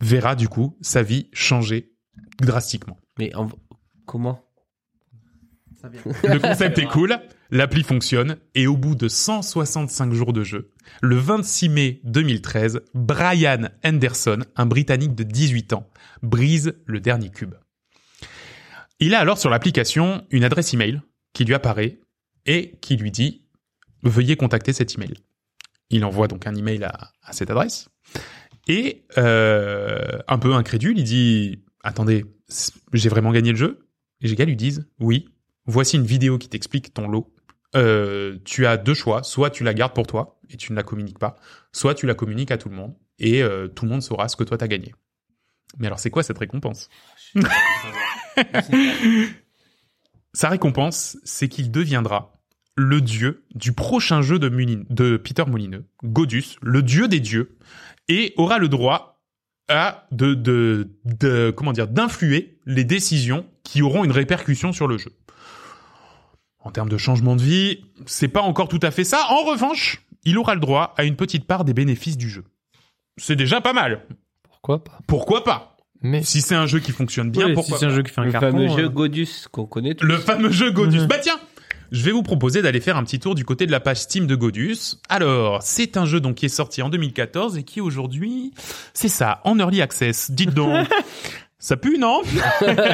A: verra du coup sa vie changer drastiquement.
B: Mais en- comment?
A: Le concept est cool, l'appli fonctionne, et au bout de 165 jours de jeu, le 26 mai 2013, Brian Henderson, un Britannique de 18 ans, brise le dernier cube. Il a alors sur l'application une adresse email qui lui apparaît et qui lui dit veuillez contacter cet email. Il envoie donc un email à, à cette adresse et euh, un peu incrédule, il dit attendez, j'ai vraiment gagné le jeu Et les gars lui disent oui, voici une vidéo qui t'explique ton lot. Euh, tu as deux choix, soit tu la gardes pour toi et tu ne la communiques pas, soit tu la communiques à tout le monde et euh, tout le monde saura ce que toi t'as gagné. Mais alors c'est quoi cette récompense? Sa récompense, c'est qu'il deviendra le dieu du prochain jeu de, de Peter Molineux, Godus, le dieu des dieux, et aura le droit à de, de, de comment dire d'influer les décisions qui auront une répercussion sur le jeu. En termes de changement de vie, c'est pas encore tout à fait ça. En revanche, il aura le droit à une petite part des bénéfices du jeu. C'est déjà pas mal.
C: Pourquoi pas
A: Pourquoi pas
C: Mais
A: Si c'est un jeu qui fonctionne bien,
D: Ouais, si
A: pourquoi
D: c'est un
A: pas
D: jeu qui fait un
B: Le
D: carton.
B: fameux
D: euh,
B: jeu Godus qu'on connaît tous.
A: Le fameux jeu Godus. Bah tiens, je vais vous proposer d'aller faire un petit tour du côté de la page Steam de Godus. Alors, c'est un jeu donc qui est sorti en 2014 et qui aujourd'hui, c'est ça, en early access. Dites donc. Ça pue, non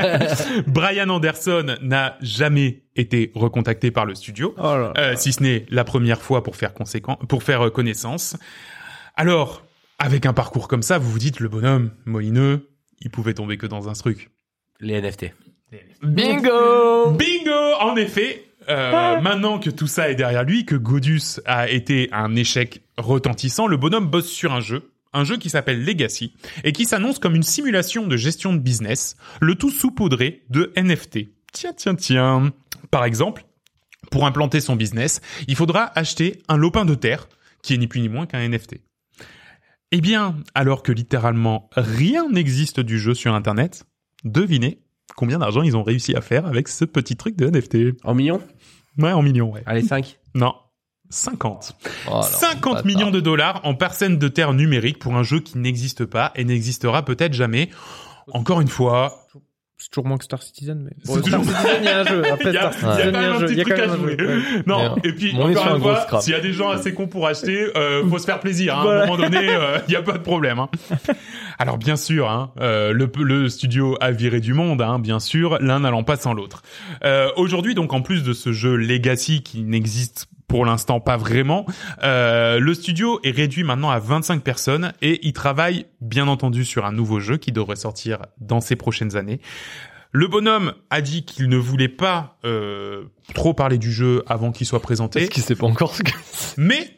A: Brian Anderson n'a jamais été recontacté par le studio,
D: Oh là là.
A: euh, si ce n'est la première fois pour faire conséquent, pour faire euh, connaissance. Alors, avec un parcours comme ça, vous vous dites le bonhomme molineux, il pouvait tomber que dans un truc.
B: Les NFT.
C: Bingo
A: Bingo En effet, euh, maintenant que tout ça est derrière lui, que Godus a été un échec retentissant, le bonhomme bosse sur un jeu, un jeu qui s'appelle Legacy, et qui s'annonce comme une simulation de gestion de business, le tout saupoudré de NFT. Tiens, tiens, tiens. Par exemple, pour implanter son business, il faudra acheter un lopin de terre, qui est ni plus ni moins qu'un NFT. Eh bien, alors que littéralement rien n'existe du jeu sur Internet, devinez combien d'argent ils ont réussi à faire avec ce petit truc de NFT.
B: En millions?
A: Ouais, en millions, ouais.
B: Allez, 5.
A: Non. 50.
C: Oh, alors,
A: 50
C: bâtard.
A: millions de dollars en parcelles de terre numérique pour un jeu qui n'existe pas et n'existera peut-être jamais. Encore une fois,
D: C'est toujours moins que Star Citizen, mais.
A: C'est
D: Bon, Star
A: toujours-
D: Citizen, il y a un jeu. Après
A: il y a,
D: Star
A: il y a
D: Citizen,
A: quand même un
D: Il y a
A: truc
D: quand
A: à
D: même un jeu. ouais.
A: Non, et puis
C: on est sur
A: encore
C: un
A: une
C: gros
A: fois,
C: scrap.
A: s'il y a des gens assez cons pour acheter, euh, faut se faire plaisir. Hein. À un moment donné, euh, il y a pas de problème. Hein. Alors bien sûr, hein, euh, le, le studio a viré du monde, hein, bien sûr, l'un n'allant pas sans l'autre. Euh, Aujourd'hui, donc en plus de ce jeu Legacy qui n'existe pour l'instant pas vraiment, euh, le studio est réduit maintenant à 25 personnes et il travaille bien entendu sur un nouveau jeu qui devrait sortir dans ces prochaines années. Le bonhomme a dit qu'il ne voulait pas euh, trop parler du jeu avant qu'il soit présenté,
C: Est-ce qu'il sait pas encore ce que
A: mais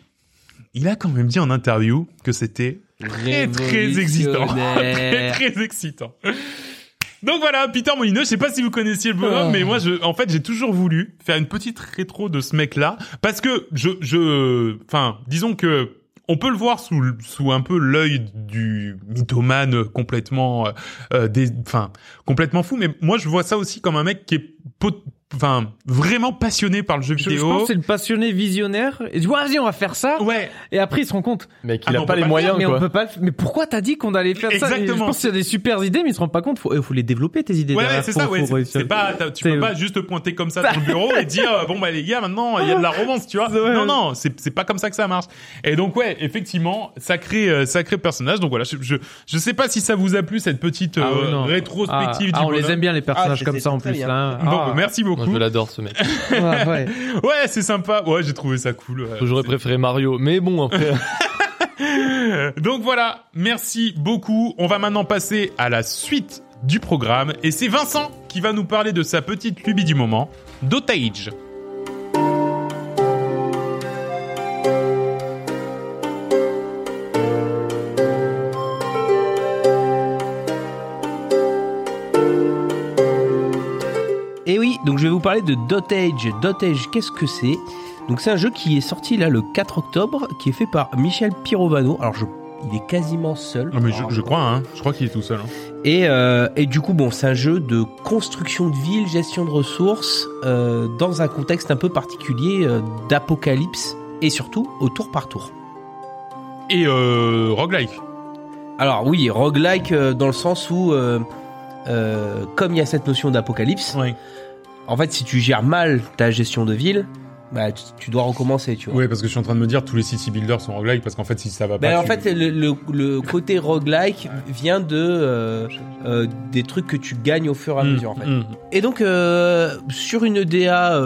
A: il a quand même dit en interview que c'était très très excitant, très très excitant. Donc voilà, Peter Molineux, je sais pas si vous connaissiez le bonhomme,
D: Oh.
A: mais moi, je, en fait, j'ai toujours voulu faire une petite rétro de ce mec-là, parce que je, je, enfin, disons que on peut le voir sous, sous un peu l'œil du mythomane complètement, euh, euh, des, enfin, complètement fou, mais moi, je vois ça aussi comme un mec qui est, pot- enfin, vraiment passionné par le jeu
D: Je, je
A: vidéo.
D: pense que c'est le passionné visionnaire. Et tu vois, vas-y, on va faire ça.
A: Ouais,
D: Et après, il se rend compte.
C: Mec,
A: Ah,
C: il
A: mais
C: a pas les
A: pas
C: moyens,
D: mais on peut pas Mais pourquoi t'as dit qu'on allait faire ça?
A: Exactement.
D: Je pense qu'il y a des super idées, mais ils se rendent pas compte. Faut, il faut les développer, tes idées.
A: Ouais, c'est
D: Faut-
A: ça, ouais.
D: faut
A: c'est-
D: réussir.
A: C'est pas, tu
D: C'est-
A: peux pas juste te pointer comme ça dans le bureau et dire, euh, bon, bah, les gars, maintenant, il y a de la romance, tu vois. Non, non, c'est, c'est pas comme ça que ça marche. Et donc, ouais, effectivement, sacré, euh, sacré personnage. Donc voilà, je, je, je sais pas si ça vous a plu, cette petite,
D: Ah,
A: euh, rétrospective
D: Ah,
A: du
D: ah, on les aime bien, les personnages
B: Ah,
D: comme
B: c'est-
D: ça, en plus, là.
A: Bon,
D: Ah.
A: merci
C: Moi,
A: beaucoup.
C: je l'adore, ce mec.
D: Ouais, ouais.
A: Ouais, c'est sympa. Ouais, j'ai trouvé ça cool. ouais.
C: J'aurais préféré Mario, mais bon, après.
A: Donc voilà, merci beaucoup. On va maintenant passer à la suite du programme et c'est Vincent qui va nous parler de sa petite lubie du moment, Dotage.
B: Donc je vais vous parler de Dotage. Dotage, qu'est-ce que c'est? Donc c'est un jeu qui est sorti là le 4 octobre, qui est fait par Michel Pirovano. Alors je, il est quasiment seul.
A: Ah mais je, je crois, hein. Je crois qu'il est tout seul. Hein.
B: Et, euh, et du coup, bon, c'est un jeu de construction de ville, gestion de ressources, euh, dans un contexte un peu particulier euh, d'apocalypse et surtout au tour par tour.
A: Et euh, roguelike.
B: Alors oui, roguelike dans le sens où, euh, comme il y a cette notion d'apocalypse. En fait, si tu gères mal ta gestion de ville, bah, tu, tu dois recommencer, tu vois.
A: Ouais, parce que je suis en train de me dire tous les city builders sont roguelike parce qu'en fait si ça va pas.
B: Ben, en
A: tu-
B: fait, le, le, le côté roguelike vient de euh, euh, des trucs que tu gagnes au fur et à
A: Mmh,
B: mesure, en fait.
A: mmh.
B: Et donc, euh, sur une DA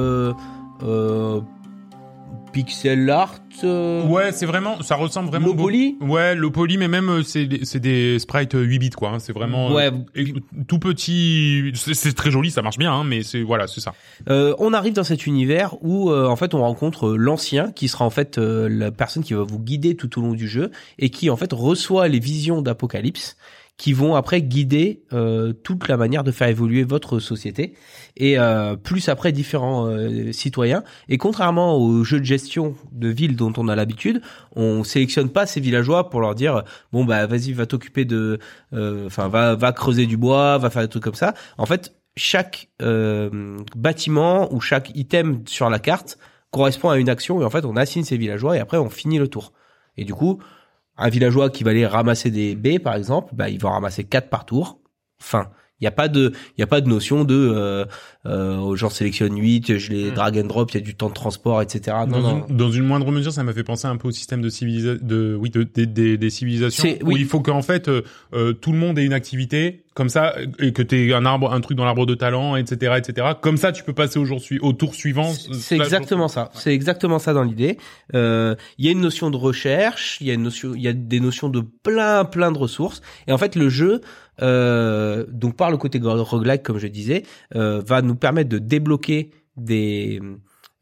B: pixel art, euh,
A: Ouais, c'est vraiment, ça ressemble vraiment.
B: low poly,
A: Ouais, low poly, mais même euh, c'est des- c'est des sprites euh, 8 bits quoi. hein. C'est vraiment
B: Ouais.
A: euh, tout petit. C'est très joli, ça marche bien, hein, mais c'est voilà, c'est ça.
B: euh, on arrive dans cet univers où, euh, en fait, on rencontre euh, l'ancien, qui sera en fait euh, la personne qui va vous guider tout au long du jeu et qui, en fait, reçoit les visions d'Apocalypse qui vont après guider euh, toute la manière de faire évoluer votre société et euh, plus après différents euh, citoyens. Et contrairement aux jeux de gestion de ville dont on a l'habitude on sélectionne pas ces villageois pour leur dire bon bah vas-y va t'occuper de euh, enfin va va creuser du bois va faire des trucs comme ça en fait chaque euh, bâtiment ou chaque item sur la carte correspond à une action et en fait on assigne ces villageois et après on finit le tour. Et du coup un villageois qui va aller ramasser des baies, par exemple, bah, il va ramasser quatre par tour. Fin. Il y a pas de il y a pas de notion de euh, euh, j'en sélectionne 8, je les
C: Mm.
B: drag and drop, il y a du temps de transport, etc. Non,
A: Dans,
B: non.
A: Une, dans une moindre mesure, ça m'a fait penser un peu au système de civilisation, de oui, de, des- des- des civilisations
B: C'est-
A: où
B: oui.
A: il faut qu'en fait euh, euh, tout le monde ait une activité comme ça et que t'aies un arbre, un truc dans l'arbre de talent, etc., etc. Comme ça, tu peux passer au jour au tour suivant.
B: C'est-
A: euh,
B: exactement
A: jour
B: ça. C'est exactement ça dans l'idée. Euh, Il y a une notion de recherche, il y a une notion, il y a des notions de plein plein de ressources. Et en fait, le jeu, euh, donc par le côté roguelike, comme je disais, euh, va nous permettre de débloquer des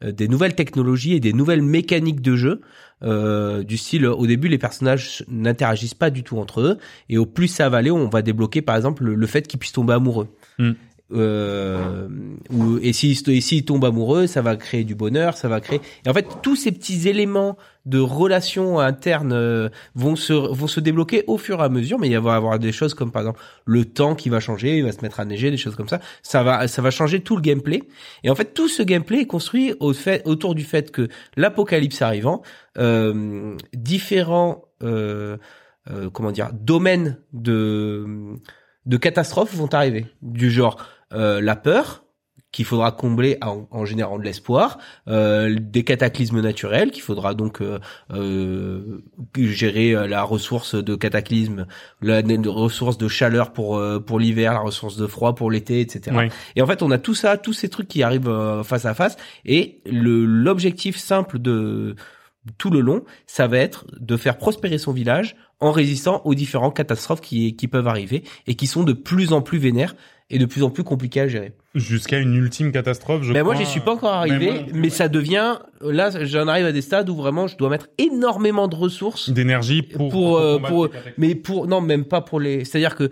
B: euh, des nouvelles technologies et des nouvelles mécaniques de jeu. Du style, au début, les personnages n'interagissent pas du tout entre eux, et au plus ça va aller, on va débloquer par exemple le, le fait qu'ils puissent tomber amoureux.
A: Hmm.
B: Euh, ou, et s'ils et s'ils tombent amoureux, ça va créer du bonheur, ça va créer. Et en fait, tous ces petits éléments de relations internes euh, vont se vont se débloquer au fur et à mesure. Mais il va y avoir des choses comme par exemple le temps qui va changer, il va se mettre à neiger, des choses comme ça. Ça va ça va changer tout le gameplay. Et en fait, tout ce gameplay est construit autour du fait que l'apocalypse arrivant, euh, différents euh, euh, comment dire domaines de de catastrophes vont arriver du genre euh, la peur qu'il faudra combler en, en générant de l'espoir, euh, des cataclysmes naturels qu'il faudra donc euh, euh, gérer euh, la ressource de cataclysme, la la ressource de chaleur pour pour l'hiver, la ressource de froid pour l'été, etc. Et en fait, on a tout ça, tous ces trucs qui arrivent face à face. Et l'objectif simple de tout le long, ça va être de faire prospérer son village en résistant aux différentes catastrophes qui, qui peuvent arriver et qui sont de plus en plus vénères et de plus en plus compliquées à gérer.
A: Jusqu'à une ultime catastrophe. Je
B: Mais moi,
A: crois.
B: j'y suis pas encore
A: Mais
B: arrivé,
A: moi
B: mais,
A: ouais.
B: ça devient là, j'en arrive à des stades où vraiment je dois mettre énormément de ressources
A: d'énergie pour
B: pour, euh, pour-
A: cataclysmes.
B: mais pour non même pas pour les c'est à dire que euh,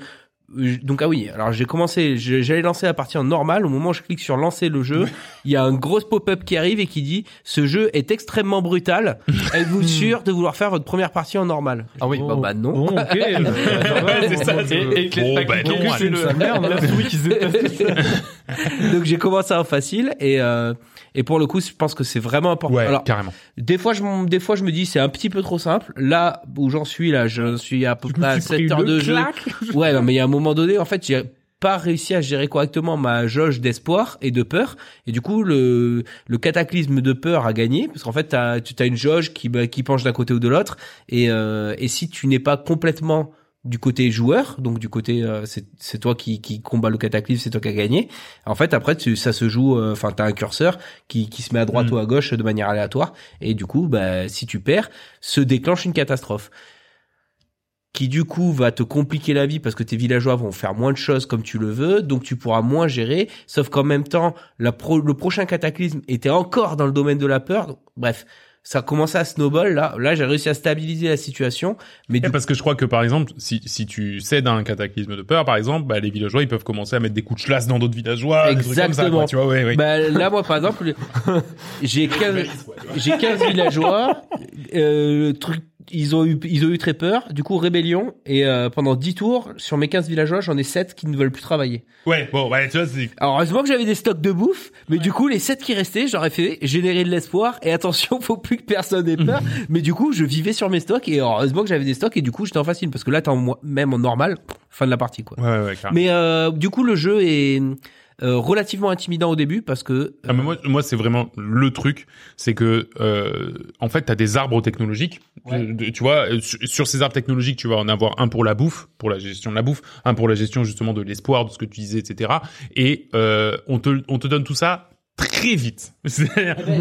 B: donc ah oui alors j'ai commencé j'allais lancer la partie en normal. Au moment où je clique sur lancer le jeu il y a un gros pop-up qui arrive et qui dit ce jeu est extrêmement brutal. Êtes-vous sûr de vouloir faire votre première partie en normal?
C: Ah oui.
B: bah, bah non.
D: Ok.
A: Ouais, c'est ça,
C: Et, et
A: bah non,
C: c'est le-
D: merde,
C: la souris qui se déplace
B: donc j'ai commencé en facile et euh, et pour le coup je pense que c'est vraiment important
A: Ouais,
B: alors
A: carrément.
B: Des fois, je, des fois, je me dis c'est un petit peu trop simple. Là où j'en suis, là, je suis à peu près à 7 heures de jeu. Ouais, non, mais il y a un moment donné, en fait, j'ai pas réussi à gérer correctement ma jauge d'espoir et de peur. Et du coup, le, le cataclysme de peur a gagné. Parce qu'en fait, t'as, tu as une jauge qui, bah, qui penche d'un côté ou de l'autre. Et, euh, et si tu n'es pas complètement du côté joueur, donc du côté euh, c'est toi qui qui combat le cataclysme, c'est toi qui as gagné. En fait, après tu, ça se joue euh, enfin t'as un curseur qui qui se met à droite
A: Mm.
B: ou à gauche de manière aléatoire et du coup bah si tu perds, se déclenche une catastrophe qui du coup va te compliquer la vie parce que tes villageois vont faire moins de choses comme tu le veux, donc tu pourras moins gérer, sauf qu'en même temps, la pro- le prochain cataclysme était encore dans le domaine de la peur. Donc, bref, ça a commencé à snowball là. Là, j'ai réussi à stabiliser la situation, mais du
A: Et parce que je crois que par exemple, si, si tu cèdes à un cataclysme de peur, par exemple, bah, les villageois ils peuvent commencer à mettre des coups de chlasse dans d'autres villageois, des trucs comme ça,
B: Exactement.
A: quoi, tu vois, ouais, ouais.
B: Bah, là, moi, par exemple, j'ai 15, j'ai 15 villageois, euh, truc, ils ont eu, ils ont eu très peur, du coup, rébellion, et euh, pendant 10 tours, sur mes 15 villageois, j'en ai 7 qui ne veulent plus travailler.
A: Ouais, bon, ouais, tu vois, c'est
B: Alors, heureusement que j'avais des stocks de bouffe, mais du coup, les 7 qui restaient, j'aurais fait générer de l'espoir, et attention, faut plus que personne ait peur, mais du coup, je vivais sur mes stocks, et heureusement que j'avais des stocks, et du coup, j'étais en facile, parce que là, t'es en, même en normal, fin de la partie, quoi.
A: ouais, ouais.
B: Mais euh, du coup, le jeu est euh, relativement intimidant au début parce que
A: Ah, mais moi, moi c'est vraiment le truc, c'est que euh, en fait, t'as des arbres technologiques.
B: Ouais.
A: Tu, tu vois, euh, sur, sur ces arbres technologiques, tu vas en avoir un pour la bouffe, pour la gestion de la bouffe, un pour la gestion justement de l'espoir, de ce que tu disais, etc. Et euh, on te, on te donne tout ça très vite.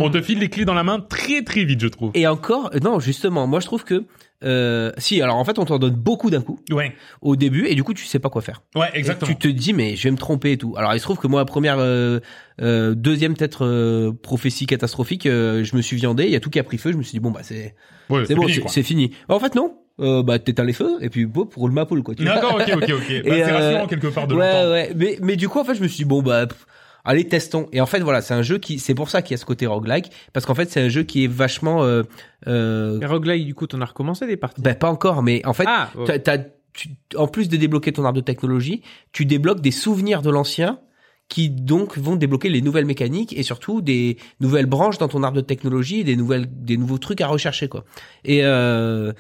A: On te file les clés dans la main très très vite, je trouve.
B: et encore euh, non justement moi je trouve que euh, si alors en fait on t'en donne beaucoup d'un coup
A: Ouais,
B: au début et du coup tu sais pas quoi faire
A: ouais,
B: Et
A: exactement.
B: tu te dis mais je vais me tromper et tout alors il se trouve que moi la première euh, euh, deuxième peut-être euh, prophétie catastrophique euh, je me suis viandé il y a tout qui a pris feu je me suis dit bon bah c'est
A: Ouais,
B: c'est bon
A: fini,
B: c'est fini en fait non euh, bah t'éteins les feux et puis bon roule ma poule quoi.
A: D'accord, ok, ok, ok. Bah, c'est rassurant quelque part de
B: ouais, ouais. Mais, mais du coup, en fait, je me suis dit, bon, bah, pff, allez, testons. Et en fait, voilà, c'est un jeu qui, c'est pour ça qu'il y a ce côté roguelike. Parce qu'en fait, c'est un jeu qui est vachement, euh, euh,
D: Et roguelike, du coup, t'en as recommencé des parties?
B: bah, pas encore, mais en fait,
D: ah,
B: t'as, tu- en plus de débloquer ton arbre de technologie, tu débloques des souvenirs de l'ancien qui donc vont débloquer les nouvelles mécaniques et surtout des nouvelles branches dans ton arbre de technologie, et des nouvelles, des nouveaux trucs à rechercher quoi. Et euh,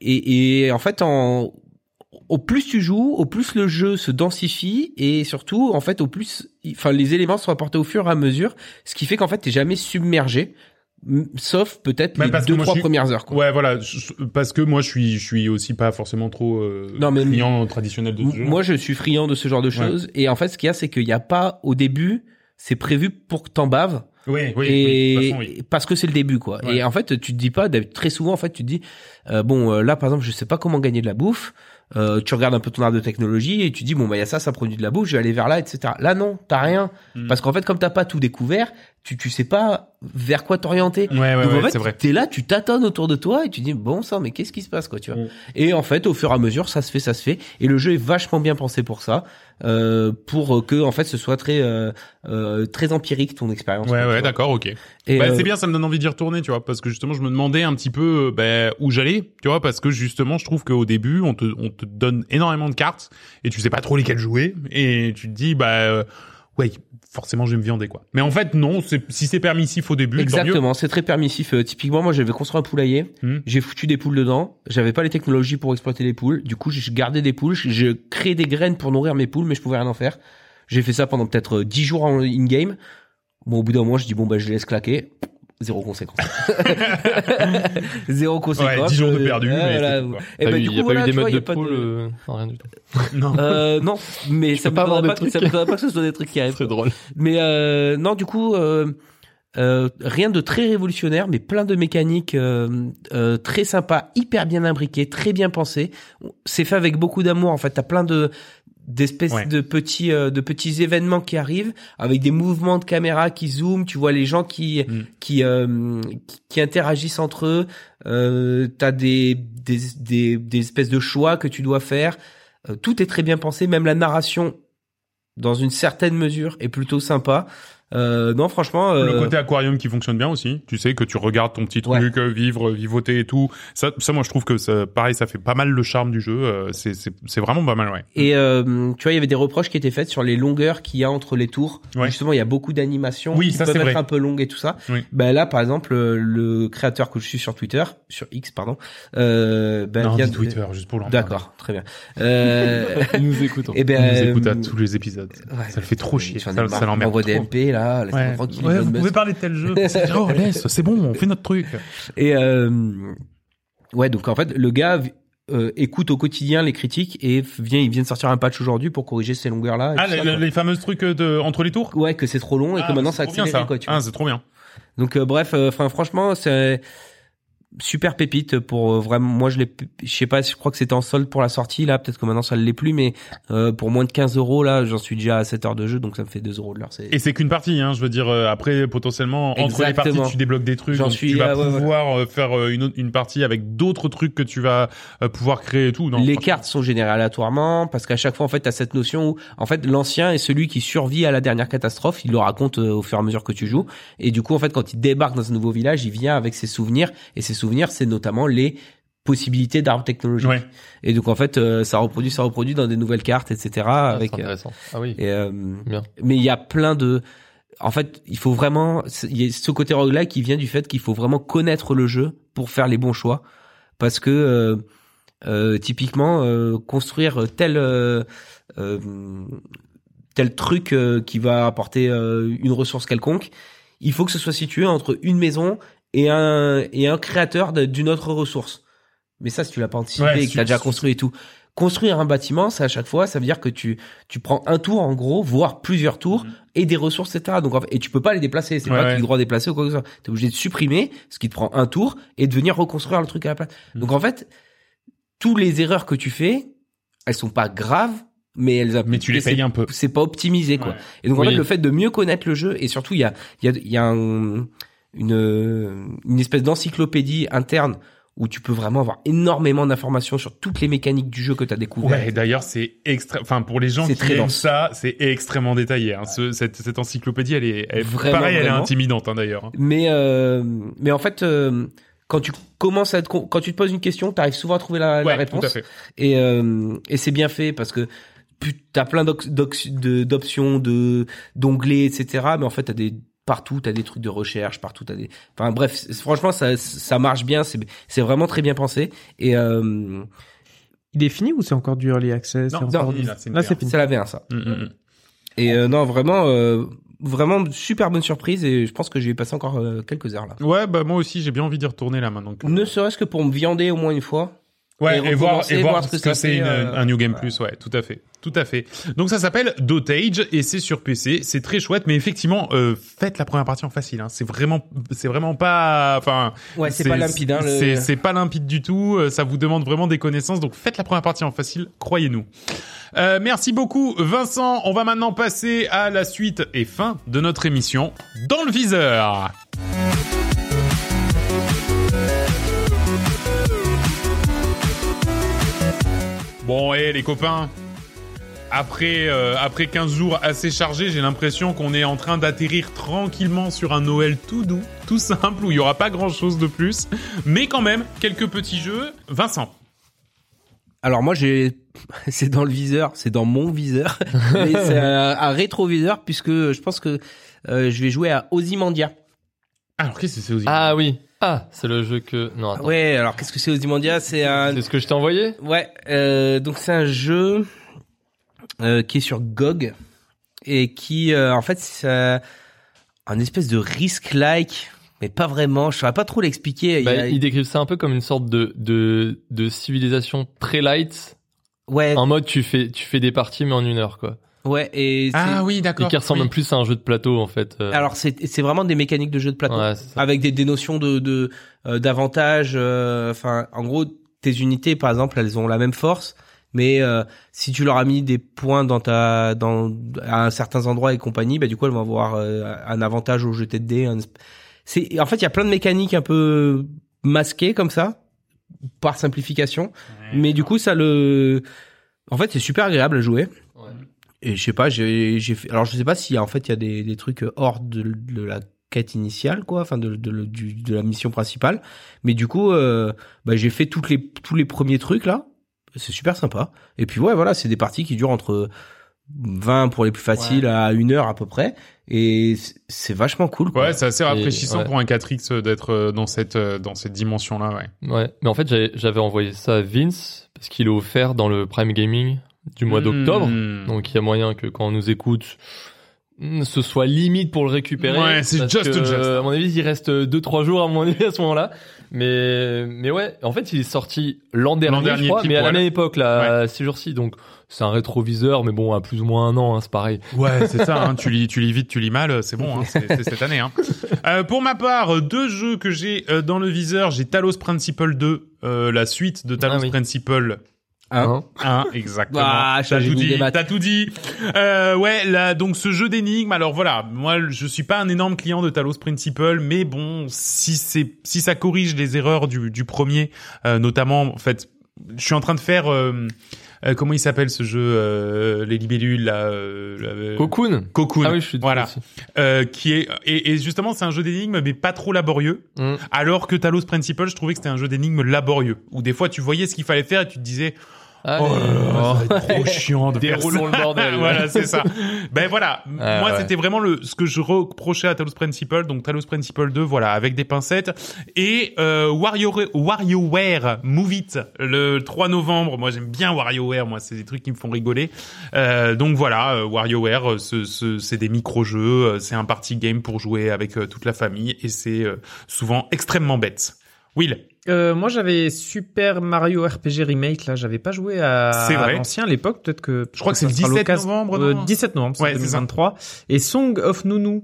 B: et, et en fait en au plus tu joues, au plus le jeu se densifie et surtout, en fait, au plus, enfin, les éléments sont apportés au fur et à mesure, ce qui fait qu'en fait, t'es jamais submergé, sauf peut-être
A: Mais
B: les deux trois
A: suis-
B: premières heures. Quoi.
A: Ouais, voilà, je- parce que moi je suis je suis aussi pas forcément trop euh,
B: Non, mais-
A: client traditionnel de ce jeu.
B: Moi, je suis friand de ce genre de choses et en fait, ce qu'il y a, c'est qu'il n'y a pas au début, c'est prévu pour que t'en baves.
A: oui, oui,
B: et
A: oui, de toute façon, oui.
B: parce que c'est le début quoi.
A: Ouais.
B: Et en fait, tu te dis pas très souvent en fait, tu te dis euh, bon euh, là par exemple, je sais pas comment gagner de la bouffe. Euh, tu regardes un peu ton arbre de technologie et tu dis bon bah il y a ça, ça produit de la bouffe, je vais aller vers là, etc. Là non, t'as rien
A: Mm.
B: parce qu'en fait comme t'as pas tout découvert, tu tu sais pas vers quoi t'orienter.
A: Ouais, ouais,
B: Donc
A: ouais,
B: en fait,
A: c'est vrai.
B: t'es là, tu tâtonnes autour de toi et tu dis bon sang, mais qu'est-ce qui se passe quoi, tu vois
A: Mm.
B: Et en fait, au fur et à mesure, ça se fait, ça se fait. Et le jeu est vachement bien pensé pour ça, euh, pour que en fait ce soit très euh, euh, très empirique ton expérience.
A: Ouais, ouais, d'accord, ok. Bah,
B: euh,
A: c'est bien, ça me donne envie d'y retourner, tu vois, parce que justement, je me demandais un petit peu euh, bah, où j'allais, tu vois, parce que justement, je trouve qu'au début, on te, on te donne énormément de cartes et tu sais pas trop lesquelles jouer et tu te dis, bah, euh, ouais, forcément, je vais me viander, quoi. Mais en fait, non, si c'est permissif au début.
B: Exactement, c'est très permissif. Euh, typiquement, moi, j'avais construit un poulailler,
A: Hmm.
B: j'ai foutu des poules dedans, j'avais pas les technologies pour exploiter les poules, du coup, j'ai gardé des poules, j'ai créé des graines pour nourrir mes poules, mais je pouvais rien en faire. J'ai fait ça pendant peut-être euh, 10 jours en in-game. Bon, au bout d'un moment, je dis, bon, bah, je les laisse claquer. Zéro conséquence. Zéro conséquence.
A: Ouais, 10 jours de
B: Euh,
A: perdu, mais c'est.
B: Et bah,
C: eu-
B: du
C: y
B: coup,
C: a pas
B: voilà,
C: eu des
B: tu vois,
C: modes de
B: pas
C: poule,
B: de-
C: euh, non, rien du tout.
A: Non.
B: Euh, non, mais ça me
C: pas avoir
B: pas, que- ça
C: trucs.
B: m'étonnerait pas que ce soit des trucs qui arrivent.
C: Très drôle.
B: Mais euh, non, du coup, euh, euh, rien de très révolutionnaire, mais plein de mécaniques euh, euh, très sympas, hyper bien imbriquées, très bien pensées. C'est fait avec beaucoup d'amour. En fait, t'as plein de d'espèces
A: Ouais.
B: de petits euh, de petits événements qui arrivent avec des mouvements de caméra qui zooment tu vois les gens qui
A: Mm.
B: qui, euh, qui qui interagissent entre eux euh, t'as des, des des des espèces de choix que tu dois faire Euh, tout est très bien pensé même la narration dans une certaine mesure est plutôt sympa euh, non franchement
A: Le
B: euh,
A: côté aquarium qui fonctionne bien aussi. Tu sais que tu regardes ton petit truc euh, vivre, vivoter et tout. Ça, ça, moi, je trouve que ça, pareil, ça fait pas mal le charme du jeu. euh, c'est, c'est, c'est vraiment pas mal, ouais.
B: Et euh, tu vois, il y avait des reproches qui étaient faites sur les longueurs qu'il y a entre les tours.
A: Ouais.
B: Justement, il y a beaucoup d'animations
A: Oui,
B: qui
A: ça,
B: peuvent
A: c'est
B: être
A: vrai.
B: un peu longues et tout ça.
A: Oui.
B: Ben là, par exemple, euh, le créateur que je suis sur Twitter, sur X, pardon, euh, ben
A: non,
B: vient de-
A: Twitter, juste pour
B: D'accord, très bien. Euh,
C: Nous écoutons.
B: et ben,
A: parler. Il nous écoute à tous les épisodes.
B: ouais,
A: ça le fait trop chier. Ça, ça l'emmerde
B: là,
A: Ouais.
B: tranquille.
A: Ouais,
B: Elon
A: vous pouvez parler de tel jeu. oh, laisse, c'est bon, on fait notre truc.
B: Et euh, ouais, donc en fait, le gars euh, écoute au quotidien les critiques et vient, il vient de sortir un patch aujourd'hui pour corriger ces longueurs là.
A: Ah, les, les fameux trucs de entre les tours?
B: Ouais, que c'est trop long et que
A: Ah,
B: maintenant
A: c'est
B: ça accélère quoi. Tu.
A: Ah, c'est trop bien.
B: Donc euh, bref, euh, franchement, c'est super pépite pour euh, vraiment. Moi, je l'ai, je sais pas, je crois que c'était en solde pour la sortie là. Peut-être que maintenant ça ne l'est plus, mais euh, pour moins de 15 euros là, j'en suis déjà à 7 heures de jeu, donc ça me fait 2 euros de l'heure. C'est
A: Et c'est qu'une partie, hein. Je veux dire, euh, après, potentiellement, entre les parties, tu débloques des trucs.
B: J'en
A: donc
B: suis
A: tu vas
B: là, ouais, ouais.
A: pouvoir euh, faire une, autre- une partie avec d'autres trucs que tu vas euh, pouvoir créer et tout. Non,
B: les cartes sont générées aléatoirement parce qu'à chaque fois en fait t'as cette notion où en fait l'ancien est celui qui survit à la dernière catastrophe il le raconte au fur et à mesure que tu joues et du coup en fait quand il débarque dans un nouveau village il vient avec ses souvenirs et ses souvenirs c'est notamment les possibilités d'armes technologiques
A: Ouais.
B: et donc en fait euh, ça reproduit ça reproduit dans des nouvelles cartes etc
C: Ah,
B: avec
C: c'est intéressant. Ah oui.
B: et, euh,
C: Bien.
B: mais il y a plein de en fait il faut vraiment il y a ce côté roguelike qui vient du fait qu'il faut vraiment connaître le jeu pour faire les bons choix parce que euh, euh, typiquement euh, construire tel euh, euh, tel truc euh, qui va apporter euh, une ressource quelconque il faut que ce soit situé entre une maison et un et un créateur d'une autre ressource mais ça si tu l'as pas anticipé
A: Ouais,
B: et que
A: si-
B: t'as déjà construit et tout construire un bâtiment ça à chaque fois ça veut dire que tu tu prends un tour en gros voire plusieurs tours
A: Mhm.
B: et des ressources etc donc et tu peux pas les déplacer c'est
A: Ouais,
B: pas
A: ouais.
B: que tu as le droit de déplacer ou quoi que ce soit t'es obligé de supprimer ce qui te prend un tour et de venir reconstruire le truc à la place
A: Mhm.
B: donc en fait tous les erreurs que tu fais elles sont pas graves mais elles
A: Mais tu les payes un peu.
B: c'est pas optimisé quoi
A: Ouais.
B: et donc en
C: Oui.
B: fait le fait de mieux connaître le jeu et surtout il y a il y a il y a un- une une espèce d'encyclopédie interne où tu peux vraiment avoir énormément d'informations sur toutes les mécaniques du jeu que tu as découvert.
A: Ouais, et d'ailleurs, c'est extra, enfin, pour les gens qui
B: très
A: aiment
B: dense.
A: ça, c'est extrêmement détaillé, hein. Ce- cette, cette encyclopédie, elle est, elle-
B: Vraiment,
A: pareil, elle est intimidante, hein, d'ailleurs. hein.
B: Mais euh, mais en fait euh, quand tu commences à être con- quand tu te poses une question, tu arrives souvent à trouver la, la réponse
A: tout à fait.
B: et euh, et c'est bien fait parce que tu as plein d'options de d'onglets etc mais en fait t'as des partout t'as des trucs de recherche partout t'as des enfin bref franchement ça ça marche bien c'est c'est vraiment très bien pensé et euh,
D: Il est fini ou c'est encore du early access?
A: Non,
D: c'est
A: c'est
D: encore
A: là, c'est
D: fini.
B: C'est la V1 ça.
A: Mm, mm, mm.
B: Et euh, non, vraiment, euh, vraiment super bonne surprise et je pense que j'y vais passer encore quelques heures là.
A: Ouais, bah moi aussi j'ai bien envie d'y retourner là maintenant. que-
B: Ne serait-ce que pour me viander au moins une fois.
A: Ouais,
B: et
A: et, voir, et voir, ce que, c'est
B: euh,
A: un New Game Plus, ouais, tout à fait, tout à fait. Donc ça s'appelle Dotage et c'est sur PC, c'est très chouette, mais effectivement, euh, faites la première partie en facile. Hein. C'est vraiment, c'est vraiment pas, enfin,
B: Ouais, c'est pas limpide. Hein, le-
A: c'est c'est pas limpide du tout. euh, Ça vous demande vraiment des connaissances, donc faites la première partie en facile, croyez-nous. Euh, merci beaucoup, Vincent. On va maintenant passer à la suite et fin de notre émission dans le viseur. Bon, et les copains, après, euh, après 15 jours assez chargés, j'ai l'impression qu'on est en train d'atterrir tranquillement sur un Noël tout doux, tout simple, où il y aura pas grand chose de plus. Mais quand même, quelques petits jeux. Vincent.
B: Alors moi j'ai, c'est dans le viseur, c'est dans mon viseur, mais c'est un, un rétroviseur puisque je pense que euh, je vais jouer à Ozymandia.
A: Alors, qu'est-ce que c'est aux
C: Ah oui. Ah, c'est le jeu que. Non, attends.
B: Ouais, alors qu'est-ce que c'est Ozymandia C'est un,
C: C'est ce que je t'ai envoyé?
B: Ouais, euh, donc c'est un jeu euh, qui est sur GOG et qui, euh, en fait, c'est un espèce de risk-like, mais pas vraiment. Je saurais pas trop l'expliquer. Il
C: bah,
B: a-
C: Ils décrivent ça un peu comme une sorte de, de, de civilisation très light.
B: Ouais,
C: En mode, tu fais, tu fais des parties, mais en une heure, quoi.
B: Ouais, et
A: Ah oui,
C: Et
A: d'accord.
C: qui ressemble
A: oui.
C: plus à un jeu de plateau, en fait. euh.
B: alors c'est c'est vraiment des mécaniques de jeu de plateau.
C: ouais, c'est ça.
B: avec des, des notions de de euh, d'avantage euh, enfin en gros tes unités par exemple elles ont la même force mais euh, si tu leur as mis des points dans ta dans à certains endroits et compagnie bah du coup elles vont avoir euh, un avantage au jeté de dés un c'est en fait il y a plein de mécaniques un peu masquées comme ça par simplification mais du coup ça le en fait c'est super agréable à jouer
C: Ouais.
B: Et je sais pas, j'ai j'ai fait. Alors je sais pas si en fait il y a des, des trucs hors de, de la quête initiale, quoi, enfin de de, du- de la mission principale. Mais du coup, euh, bah, j'ai fait toutes les tous les premiers trucs là. C'est super sympa. Et puis ouais, voilà, c'est des parties qui durent entre 20 pour les plus faciles à une heure à peu près. Et c'est- vachement cool. Quoi.
A: Ouais, c'est assez rafraîchissant
C: ouais.
A: pour un 4X euh, d'être euh, dans cette euh, dans cette dimension-là, ouais.
C: Ouais, mais en fait, j'avais- j'avais envoyé ça à Vince parce qu'il est offert dans le Prime Gaming du mois d'octobre.
A: Hmm.
C: Donc, il y a moyen que quand on nous écoute, ce soit limite pour le récupérer.
A: Ouais, c'est
C: Parce
A: just
C: que,
A: just.
C: À mon avis, il reste 2-3 jours à mon avis à ce moment-là. Mais, mais ouais, en fait, il est sorti l'an dernier,
A: dernier,
C: je crois, mais à la même époque, là, à ces jours-ci. Donc, c'est un rétroviseur, mais bon, à plus ou moins un an, hein, c'est pareil.
A: Ouais, c'est ça. Hein, tu lis, tu lis vite, tu lis mal. C'est bon. Hein, c'est cette année. Hein. Euh, pour ma part, deux jeux que j'ai euh, dans le viseur. J'ai Talos Principle 2, euh, la suite de Talos
C: Ah oui.
A: Principle
B: Hein
A: 1, exactement.
B: Ah,
A: t'as tout dit. T'as tout dit. Euh, ouais, là, donc ce jeu d'énigmes. Alors voilà, moi, je suis pas un énorme client de Talos Principle, mais bon, si c'est, si ça corrige les erreurs du, du premier, euh, notamment, en fait, je suis en train de faire. euh, euh, comment il s'appelle ce jeu euh, Les libellules là. Euh, euh,
C: Cocoon.
A: Cocoon.
C: Ah oui, je suis
A: Voilà. Euh, qui est et, et justement c'est un jeu d'énigmes mais pas trop laborieux.
C: Hmm.
A: Alors que Talos Principle, je trouvais que c'était un jeu d'énigmes laborieux où des fois tu voyais ce qu'il fallait faire et tu te disais Oh là là, ça va être trop chiant de faire
C: Déroulons
A: ça.
C: le bordel.
A: voilà, c'est ça. Ben voilà,
C: Ah,
A: moi
C: ouais.
A: c'était vraiment le ce que je reprochais à Talos Principle, donc Talos Principle 2, voilà, avec des pincettes et euh, Wario WarioWare Move It le 3 novembre. Moi j'aime bien WarioWare, moi c'est des trucs qui me font rigoler. Euh, donc voilà, euh, WarioWare, euh, ce, ce, c'est des micro-jeux, euh, c'est un party game pour jouer avec euh, toute la famille et c'est euh, souvent extrêmement bête. Will,
D: Euh, moi, j'avais Super Mario RPG Remake. Là, j'avais pas joué à, à l'ancien à l'époque. Peut-être que
A: Je crois que c'est le
D: sera
A: 17
D: l'occasion-
A: novembre,
D: Euh,
A: non
D: 17 novembre, c'est
A: Ouais, c'est ça.
D: 2023. Et Song of Nunu.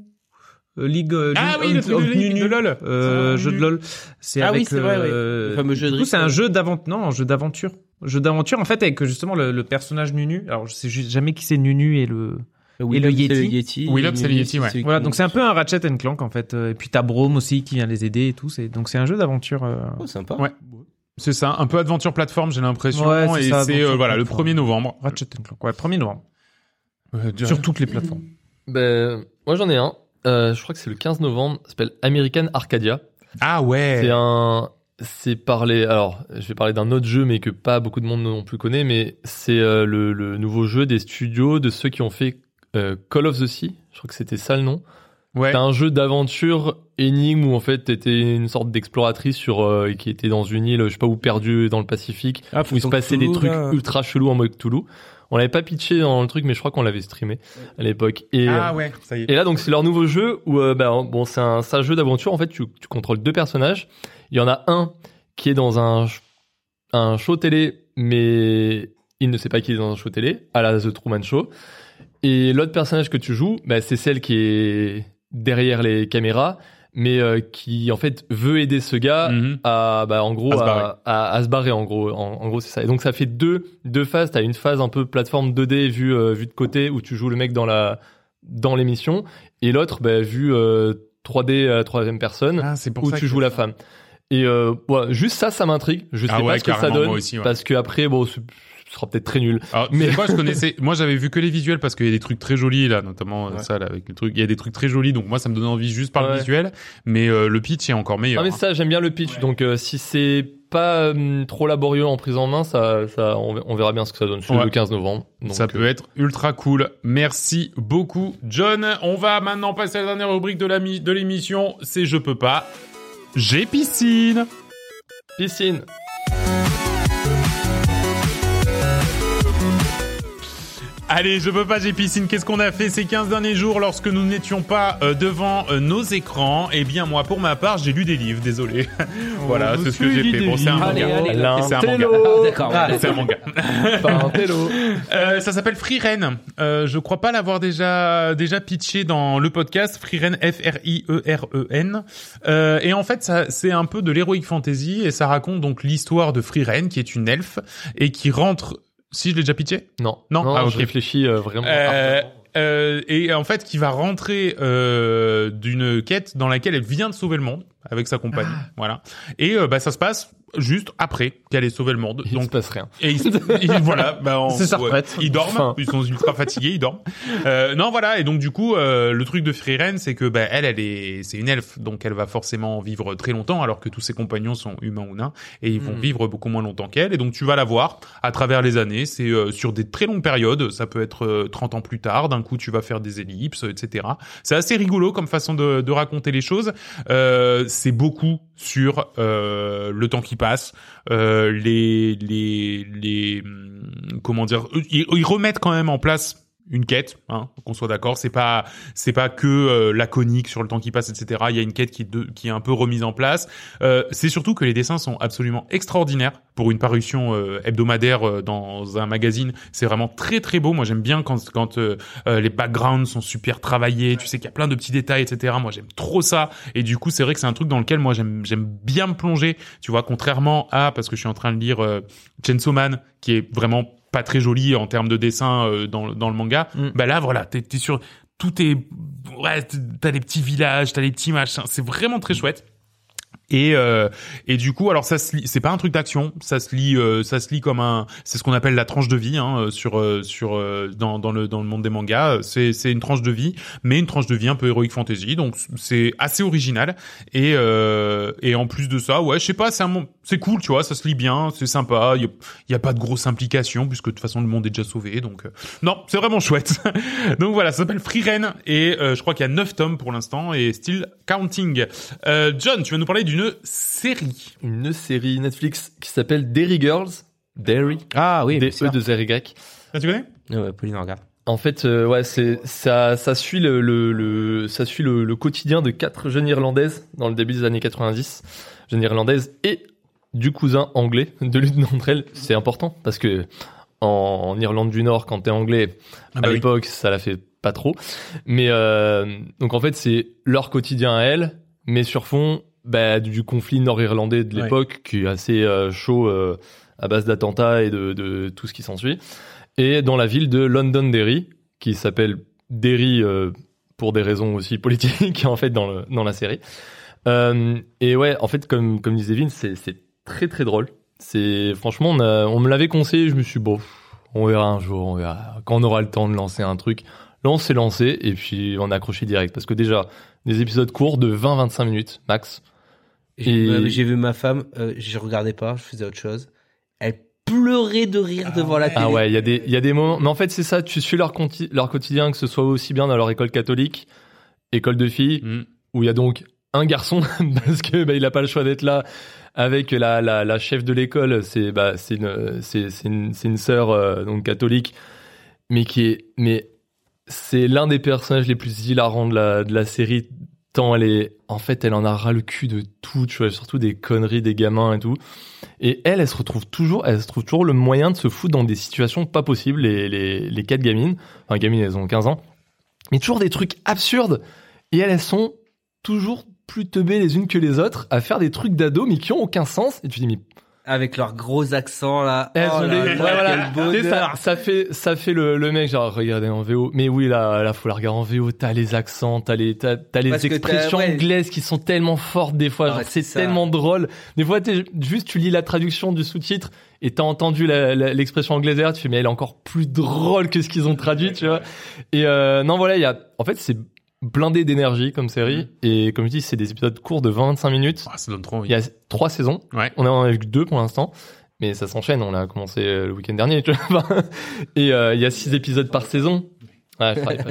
D: Euh, League, euh,
A: Ah
D: League
A: oui, le
D: of-
A: League,
D: Nunu.
A: de LOL.
D: Euh, jeu de
A: Nunu.
D: LOL. C'est
B: Ah oui, c'est vrai, oui.
D: euh,
B: Le fameux jeu de
D: Du coup, c'est un jeu d'aventure. Non, un jeu d'aventure. Jeu d'aventure, en fait, avec justement le, le personnage Nunu. Alors, je sais juste jamais qui c'est Nunu et le, Et le Yeti.
B: Yeti.
A: Will Up, c'est le Yeti, ouais.
D: Voilà, donc c'est un peu un Ratchet and Clank en fait. Euh, Et puis t'as Brome aussi qui vient les aider et tout. C'est donc c'est un jeu d'aventure. euh,
B: Oh, sympa.
A: Ouais. c'est ça, un peu aventure plateforme, j'ai l'impression
D: Ouais, c'est
A: et
D: ça,
A: c'est euh, voilà, le
D: plateforme.
A: 1er novembre.
D: Ratchet and Clank. Ouais, 1er novembre.
A: Euh,
D: Sur toutes les plateformes.
C: Ben, moi, j'en ai un. Euh, je crois que c'est le 15 novembre. Ça s'appelle American Arcadia.
A: Ah ouais.
C: C'est un, c'est parler. Alors, je vais parler d'un autre jeu, mais que pas beaucoup de monde non plus connaît. Mais c'est euh, le, le nouveau jeu des studios de ceux qui ont fait euh, Call of the Sea. Je crois que c'était ça le nom.
A: Ouais.
C: C'est un jeu d'aventure énigme où en fait t'étais une sorte d'exploratrice sur euh, qui était dans une île, je sais pas où perdue dans le Pacifique,
B: Ah,
C: où il se passait des trucs ultra chelous en mode Cthulhu. On l'avait pas pitché dans le truc, mais je crois qu'on l'avait streamé à l'époque. Et euh,
A: Ah ouais, ça y est.
C: et là, donc, c'est leur nouveau jeu où, euh, bah, bon, c'est un, un jeu d'aventure. En fait, tu, tu contrôles deux personnages. Il y en a un qui est dans un, un show télé, mais il ne sait pas qu'il est dans un show télé, à la The Truman Show. Et l'autre personnage que tu joues, bah, c'est celle qui est derrière les caméras, mais euh, qui, en fait, veut aider ce gars
A: Mhm.
C: à, bah, en gros,
A: À se
C: à,
A: barrer.
C: à- à se barrer, en gros. En, en gros, c'est ça. Et donc, ça fait deux, deux phases. T'as une phase un peu plateforme 2D vue, euh, vue de côté où tu joues le mec dans la, dans l'émission. Et l'autre, bah, vue euh, 3D à la troisième personne
A: Ah, pour
C: où
A: ça
C: tu joues la femme. Et euh, ouais, juste ça, ça m'intrigue. Je sais
A: Ah ouais,
C: pas ce que ça donne.
A: moi aussi, ouais.
C: Parce que après, bon, sera peut-être très nul.
A: Alors,
C: Mais-
A: moi, je connaissais. Moi, j'avais vu que les visuels parce qu'il y a des trucs très jolis là, notamment euh,
B: Ouais.
A: ça là avec le truc. Il y a des trucs très jolis, donc moi, ça me donnait envie juste par le
C: Ouais.
A: visuel. Mais euh, le pitch est encore meilleur.
C: Ah mais
A: hein.
C: ça, j'aime bien le pitch. Donc euh, si c'est pas euh, trop laborieux en prise en main, ça, ça, on, on verra bien ce que ça donne. C'est
A: Ouais.
C: le 15 novembre. Donc,
A: ça
C: euh,
A: peut être ultra cool. Merci beaucoup, John. On va maintenant passer à la dernière rubrique de la mi- de l'émission. C'est je peux pas. J'ai piscine.
C: Piscine.
A: Allez, je peux pas, j'ai piscine. Qu'est-ce qu'on a fait ces 15 derniers jours lorsque nous n'étions pas euh, devant euh, nos écrans? Eh bien, moi, pour ma part, j'ai lu des livres, désolé. voilà, c'est ce que j'ai fait. Bon, c'est un manga.
B: allez,
C: Alain
A: C'est un manga.
B: Ah, d'accord.
A: Ah, c'est un manga. Euh, ça s'appelle Free Ren. Euh, je crois pas l'avoir déjà déjà pitché dans le podcast Free Ren F R I E R E N. Euh, et en fait, ça c'est un peu de l'heroic fantasy et ça raconte donc l'histoire de Free Ren qui est une elfe et qui rentre. Si je l'ai déjà pitché?
C: Non.
A: Non, ah,
C: je réfléchis euh, vraiment.
A: Euh, euh, et en fait, qui va rentrer euh, d'une quête dans laquelle elle vient de sauver le monde avec sa compagnie, voilà. Et euh, bah ça se passe juste après qu'elle ait sauvé le monde.
C: Il se
A: Donc
C: passe rien.
A: et ils, ils- voilà, bah, en-
D: C'est ça retraite.
A: Ils dorment,
C: Enfin.
A: ils sont ultra fatigués, ils dorment. Euh, non, voilà, et donc du coup, euh, le truc de Freeren, c'est que bah, elle, elle est, c'est une elfe, donc elle va forcément vivre très longtemps, alors que tous ses compagnons sont humains ou nains, et ils vont
C: Mhm.
A: vivre beaucoup moins longtemps qu'elle. Et donc tu vas la voir à travers les années. C'est euh, sur des très longues périodes. Ça peut être euh, 30 ans plus tard. D'un coup, tu vas faire des ellipses, etc. C'est assez rigolo comme façon de, de raconter les choses. Euh, c'est beaucoup sur euh, le temps qui passe, euh, les les les hum, comment dire, ils, ils remettent quand même en place une quête, hein, qu'on soit d'accord. C'est pas c'est pas que euh, laconique sur le temps qui passe, etc. Il y a une quête qui est, de- qui est un peu remise en place. Euh, c'est surtout que les dessins sont absolument extraordinaires pour une parution euh, hebdomadaire euh, dans un magazine. C'est vraiment très très beau. Moi j'aime bien quand quand euh, euh, les backgrounds sont super travaillés. Tu sais qu'il y a plein de petits détails, etc. Moi j'aime trop ça. Et du coup c'est vrai que c'est un truc dans lequel moi j'aime j'aime bien me plonger. Tu vois, contrairement à parce que je suis en train de lire Chainsaw Man qui est vraiment pas très joli en termes de dessin euh, dans dans le manga.
D: Mm.
A: Bah là voilà, t'es t'es sur tout est ouais t'as les petits villages t'as les petits machins c'est vraiment très chouette et euh, et du coup alors ça se lit c'est pas un truc d'action. Ça se lit euh, ça se lit comme un c'est ce qu'on appelle la tranche de vie hein, euh, sur euh, sur euh, dans dans le dans le monde des mangas. C'est c'est une tranche de vie mais une tranche de vie un peu heroic fantasy. Donc c'est assez original. Et euh, et en plus de ça ouais je sais pas c'est un c'est cool tu vois ça se lit bien c'est sympa. Il y y a pas de grosses implications puisque de toute façon le monde est déjà sauvé. Donc non c'est vraiment chouette. Donc voilà ça s'appelle Free Ren et je crois qu'il y a 9 tomes pour l'instant et still counting. John tu vas nous parler d'une série
C: Une série Netflix qui s'appelle Dairy Girls. Dairy.
B: Ah oui,
C: d e 2 r y
A: Ah, tu connais?
B: Ouais, Pauline regarde.
C: En fait, euh, ouais, c'est ça, ça suit le, le, le- ça suit le, le quotidien de quatre jeunes irlandaises dans le début des années 90, jeunes irlandaises et du cousin anglais de l'une d'entre elles. C'est important parce que en, en Irlande du Nord, quand t'es anglais,
A: Ah
C: à
A: bah oui.
C: l'époque, ça la fait pas trop. Mais euh, donc en fait, c'est leur quotidien à elles, mais sur fond bah, du conflit nord-irlandais de
A: Ouais.
C: l'époque qui est assez euh, chaud euh, à base d'attentats et de, de tout ce qui s'ensuit. Et dans la ville de Londonderry, qui s'appelle Derry euh, pour des raisons aussi politiques en fait dans, le, dans la série. Et ouais, en fait, comme, comme disait Vin, c'est c'est très très drôle. C'est franchement, on, a- on me l'avait conseillé, je me suis dit, bon, on verra un jour, on verra quand on aura le temps de lancer un truc. Là, on s'est lancé et puis on a accroché direct parce que déjà des épisodes courts de 20-25 minutes max.
B: J'ai
C: Et-
B: j'ai vu ma femme, euh, je regardais pas, je faisais autre chose. Elle pleurait de rire devant la télé.
C: Ah ouais, il y a des il y a des moments. Mais en fait, c'est ça. Tu suis leur quotidien, que ce soit aussi bien dans leur école catholique, école de filles,
A: Mm.
C: où il y a donc un garçon parce que bah, il a pas le choix d'être là avec la, la, la chef de l'école. C'est bah, c'est une c'est une une sœur euh, donc catholique, mais qui est mais c'est l'un des personnages les plus hilarants de la de la série. Tant elle est en fait elle en a ras le cul de tout, tu vois, surtout des conneries des gamins et tout. Et elle, elle se retrouve toujours, elle se trouve toujours le moyen de se foutre dans des situations pas possibles. Les les les quatre gamines, enfin gamines, elles ont 15 ans, mais toujours des trucs absurdes. Et elles, elles sont toujours plus teubées les unes que les autres à faire des trucs d'ado mais qui ont aucun sens. Et tu dis mais
B: Avec leurs gros accents là.
C: elles
B: Oh là là,
C: voilà.
B: quel
C: ça, fait ça fait le, le mec genre regardez en VO. Mais oui là là faut la regarder en VO. T'as les accents, t'as les t'as, t'as les
B: Parce que t'as-
C: expressions
B: ouais.
C: anglaises qui sont tellement fortes des fois.
B: Ah
C: genre, c'est tellement drôle. Des fois t'es juste tu lis la traduction du sous-titre et t'as entendu la- la- l'expression anglaise derrière. Tu fais mais elle est encore plus drôle que ce qu'ils ont traduit tu vois. Et euh, non voilà il y a en fait c'est blindé d'énergie comme série et comme je dis c'est des épisodes courts de 25 minutes.
A: Ah, ça donne trop envie.
C: Il y a trois saisons.
A: Ouais.
C: On en a vu que deux pour l'instant, mais ça s'enchaîne. On a commencé euh, le week-end dernier, tu vois. Et euh, il y a six épisodes par saison. Ouais, pas. non,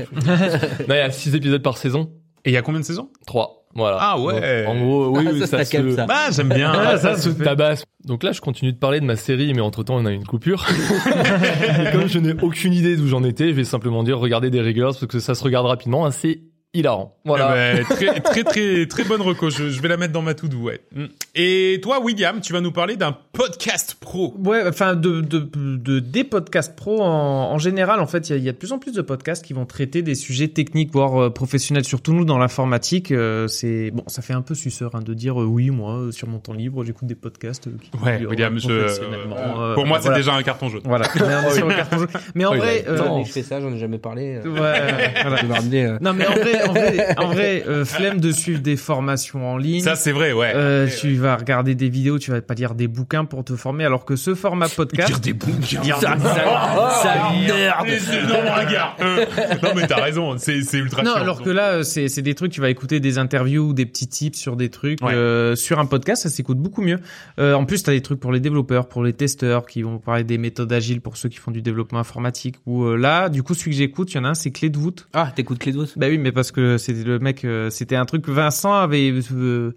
C: il y a six épisodes par saison.
A: Et il y a combien de saisons?
C: Trois. Voilà.
A: Ah ouais.
C: En gros, oui,
B: Ah,
C: oui,
B: ça,
C: ça,
B: ça
C: se...
B: ça.
A: Bah, j'aime bien.
C: Ah, ça se tabasse. Donc là, je continue de parler de ma série, mais entre temps, on a une coupure. Et comme je n'ai aucune idée d'où j'en étais, je vais simplement dire regardez des Regulars parce que ça se regarde rapidement. hein, c'est hilarant. Voilà.
A: Eh ben, très, très, très, très bonne reco. Je, je vais la mettre dans ma to-do, ouais. Mm. Et toi, William, tu vas nous parler d'un podcast pro.
D: Ouais, enfin de, de, de des podcasts pro en, en général, en fait, il y a, il y a de plus en plus de podcasts qui vont traiter des sujets techniques, voire euh, professionnels. Surtout nous dans l'informatique, euh, c'est bon, ça fait un peu suceur hein, de dire euh, oui, moi sur mon temps libre, j'écoute des podcasts. euh, qui
A: Ouais, William.
D: Euh,
A: pour moi, c'est
D: voilà.
A: déjà un carton jaune.
D: Voilà. Mais on est sur le carton jaune. Mais en
C: Oh,
D: vrai,
C: a-
D: euh,
C: Non.
B: je fais ça, j'en ai jamais parlé. euh,
D: ouais, voilà.
B: Je vais me ramener, euh,
D: Non mais en vrai, en vrai, en vrai euh, flemme de suivre des formations en ligne.
A: Ça, c'est vrai, ouais.
D: Euh, tu vas regarder des vidéos, tu vas pas lire des bouquins pour te former, alors que ce format podcast,
A: Dire des bouquins.
D: Dire des- ça, ça merde.
A: Mais c'est- Non, regarde. Euh, non, mais t'as raison. C'est, c'est ultra
D: Non,
A: chiant.
D: alors que là, c'est c'est des trucs, tu vas écouter des interviews ou des petits tips sur des trucs.
A: Ouais.
D: euh, sur un podcast, ça s'écoute beaucoup mieux. Euh, en plus, tu as des trucs pour les développeurs, pour les testeurs, qui vont parler des méthodes agiles pour ceux qui font du développement informatique. Ou euh, là, du coup, celui que j'écoute, il y en a un, c'est Clé de voûte.
B: Ah, t'écoutes Clé de voûte?
D: Bah oui, mais parce que c'était le mec, euh, c'était un truc Vincent avait euh,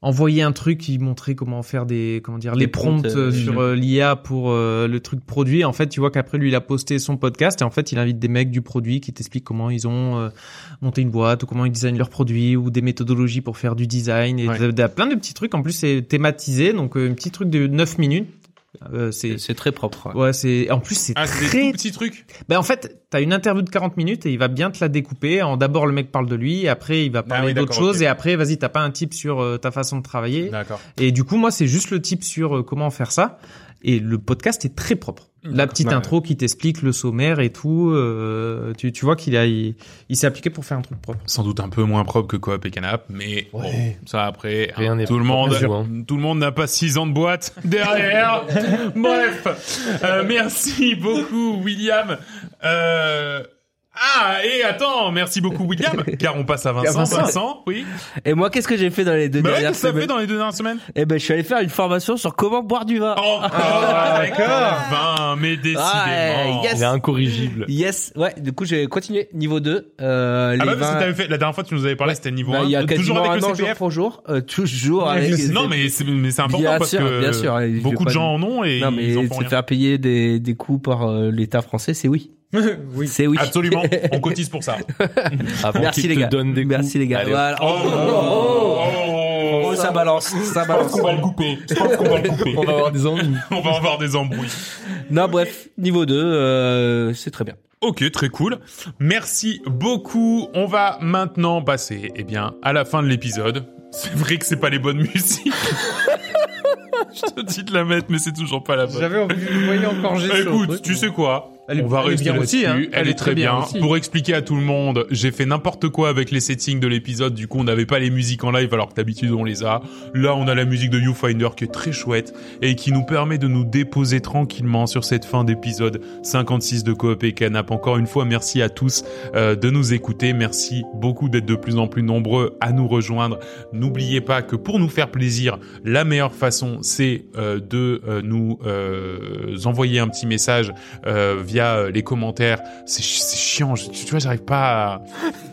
D: envoyé un truc qui montrait comment faire des, comment dire, les,
B: Les
D: prompts
B: prompts,
D: euh, sur euh, l'IA pour euh, le truc produit. En fait, tu vois qu'après lui, il a posté son podcast et en fait, il invite des mecs du produit qui t'expliquent comment ils ont monté une boîte ou comment ils designent leurs produits ou des méthodologies pour faire du design et
A: Ouais.
D: t'as plein de petits trucs. En plus, c'est thématisé, donc un petit truc de 9 minutes. Euh, c'est
B: C'est très propre. ouais.
D: Ouais, c'est en plus c'est
A: Ah,
D: très
A: tout petits trucs.
D: ben en fait, t'as une interview de 40 minutes et il va bien te la découper. En d'abord le mec parle de lui, après il va parler
A: Ah oui,
D: d'autres choses et après vas-y t'as pas un type sur euh, ta façon de travailler.
A: D'accord.
D: Et du coup moi c'est juste le type sur euh, comment faire ça. Et le podcast est très propre. La petite
A: Bah,
D: intro qui t'explique le sommaire et tout. euh, tu, tu vois qu'il a il, il s'est appliqué pour faire un truc propre.
A: Sans doute un peu moins propre que Coop et Canap, mais bon, ça après,
C: Rien
A: hein,
C: n'est
A: tout le monde,
C: hein.
A: tout le monde n'a pas six ans de boîte derrière. Bref, euh, merci beaucoup William. Euh... Ah et attends, merci beaucoup William, car on passe à Vincent.
D: Vincent.
A: Vincent, oui.
B: Et moi, qu'est-ce que j'ai fait dans les deux
A: Bah ouais,
B: dernières
A: qu'est-ce que fait
B: semaines
A: dans les deux dernières semaines?
B: Eh ben, je suis allé faire une formation sur comment boire du vin.
A: Oh, d'accord. Vin, mais décidément.
B: Ah, yes.
C: Il est incorrigible.
B: Yes, ouais. Du coup, j'ai continué niveau 2. Euh, les
A: Ah bah parce que t'avais fait la dernière fois tu nous avais parlé, c'était niveau
B: Bah,
A: 1.
B: il y a
A: toujours avec
B: un
A: le
B: an jour
A: CPF.
B: pour jour. Euh, toujours avec.
A: Non mais c'est mais c'est important
B: Bien
A: parce
B: sûr,
A: que
B: bien sûr,
A: beaucoup de gens en ont et
B: Non,
A: ils en
B: mais
A: font rien.
B: faire payer des, des coûts par euh, l'État français, c'est oui.
D: oui.
B: C'est oui.
A: Absolument, on cotise pour ça.
C: Avant
B: Merci les
C: te
B: gars.
C: donne des coups.
B: Merci les gars.
A: Oh, oh, oh,
B: Oh,
A: oh.
B: ça balance, ça balance.
A: va le couper. Je pense qu'on va le couper.
C: On va avoir des ennuis.
A: On va avoir des embrouilles.
B: Non, bref, niveau 2, euh, c'est très bien.
A: Ok, très cool. Merci beaucoup. On va maintenant passer, eh bien, à la fin de l'épisode. C'est vrai que c'est pas les bonnes musiques. Je te dis de la mettre, mais c'est toujours pas la bonne.
D: J'avais envie de voyer encore
A: Bah, Écoute, tu sais quoi?
D: Elle
A: On va
D: elle
A: rester
D: aussi, hein.
A: Elle, est très bien. Pour expliquer à tout le monde, j'ai fait n'importe quoi avec les settings de l'épisode. Du coup, on n'avait pas les musiques en live alors que d'habitude on les a. Là, on a la musique de Viewfinder qui est très chouette et qui nous permet de nous déposer tranquillement sur cette fin d'épisode 56 de Coop et Canap. Encore une fois, merci à tous euh, de nous écouter. Merci beaucoup d'être de plus en plus nombreux à nous rejoindre. N'oubliez pas que pour nous faire plaisir, la meilleure façon, c'est euh, de euh, nous envoyer un petit message via via euh, les commentaires. C'est chi- c'est chiant. Je- tu vois, j'arrive pas. à-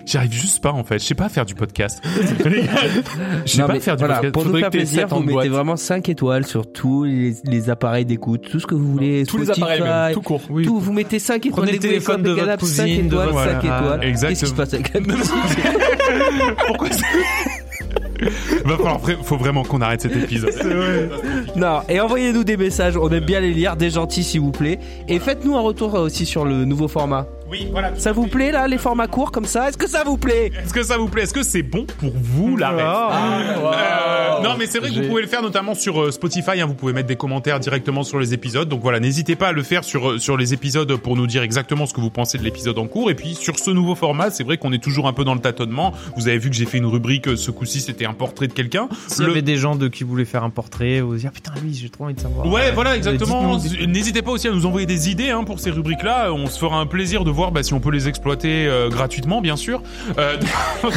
A: J'arrive juste pas en fait. Je sais pas faire du podcast. Je sais pas faire du
B: voilà,
A: podcast.
B: Pour nous faire plaisir, vous mettez
C: boîte.
B: vraiment 5 étoiles sur tous les, les appareils d'écoute, tout ce que vous voulez.
C: Tous les appareils même, tout court.
D: Oui.
B: Tout, vous mettez 5 étoiles.
D: Prenez le téléphone de votre
B: Canap, 5
D: cousine, de
B: étoiles,
D: votre-
B: 5
D: voilà.
B: étoiles.
A: Exactement.
B: Qu'est-ce qui se passe avec la musique?
A: Pourquoi ça Va falloir, faut vraiment qu'on arrête cet épisode.
B: Non, et envoyez-nous des messages, on aime bien les lire, des gentils s'il vous plaît. Et faites-nous un retour euh, aussi sur le nouveau format.
A: Oui, voilà.
B: Ça vous plaît là, les formats courts comme ça? Est-ce que ça vous plaît?
A: Est-ce que ça vous plaît? Est-ce que c'est bon pour vous la ref? Euh, non mais c'est vrai que vous pouvez le faire notamment sur euh, Spotify, hein, vous pouvez mettre des commentaires directement sur les épisodes. Donc voilà, n'hésitez pas à le faire sur euh, sur les épisodes pour nous dire exactement ce que vous pensez de l'épisode en cours. Et puis sur ce nouveau format, c'est vrai qu'on est toujours un peu dans le tâtonnement. Vous avez vu que j'ai fait une rubrique ce coup-ci, c'était un portrait de quelqu'un.
D: S'il y
A: Le-
D: avait des gens de qui voulaient faire un portrait, ou se dire putain lui j'ai trop envie de savoir.
A: Ouais, voilà, exactement. N'hésitez pas aussi à nous envoyer des idées hein, pour ces rubriques-là. On se fera un plaisir de voir bah, si on peut les exploiter euh, gratuitement, bien sûr. Euh,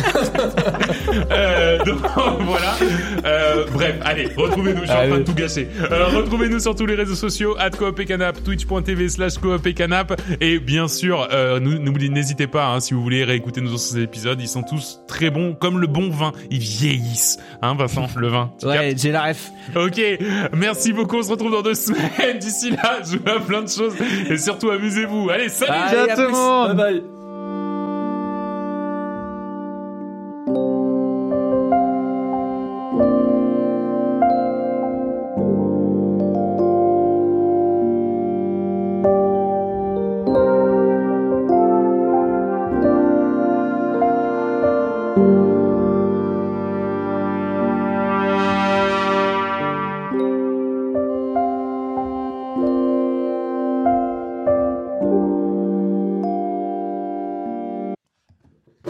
A: euh, donc, voilà. Euh, bref, allez, retrouvez-nous. Je suis en train de tout gâcher. Euh, retrouvez-nous sur tous les réseaux sociaux @coop et canap, twitch.tv slash coop et canap, et bien sûr, euh, n'oubliez, n'hésitez pas hein, si vous voulez réécouter nos anciens épisodes. Ils sont tous très bons, comme le bon vin. Ils vieillissent, hein, Vincent, le vin.
B: Ouais, j'ai la ref.
A: Ok, merci beaucoup, on se retrouve dans deux semaines. D'ici là, jouez à plein de choses et surtout amusez-vous. Allez, salut
B: Allez,
C: Bye bye.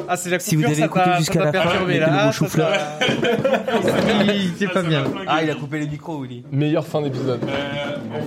D: Ah c'est la
B: Si vous
D: coupure,
B: avez écouté jusqu'à la fin, mettez
D: là.
B: le
D: ça
B: chou-fleur.
D: C'est pas bien.
B: Ah, il a coupé les micros, Willy.
C: Meilleure fin d'épisode.
A: Euh,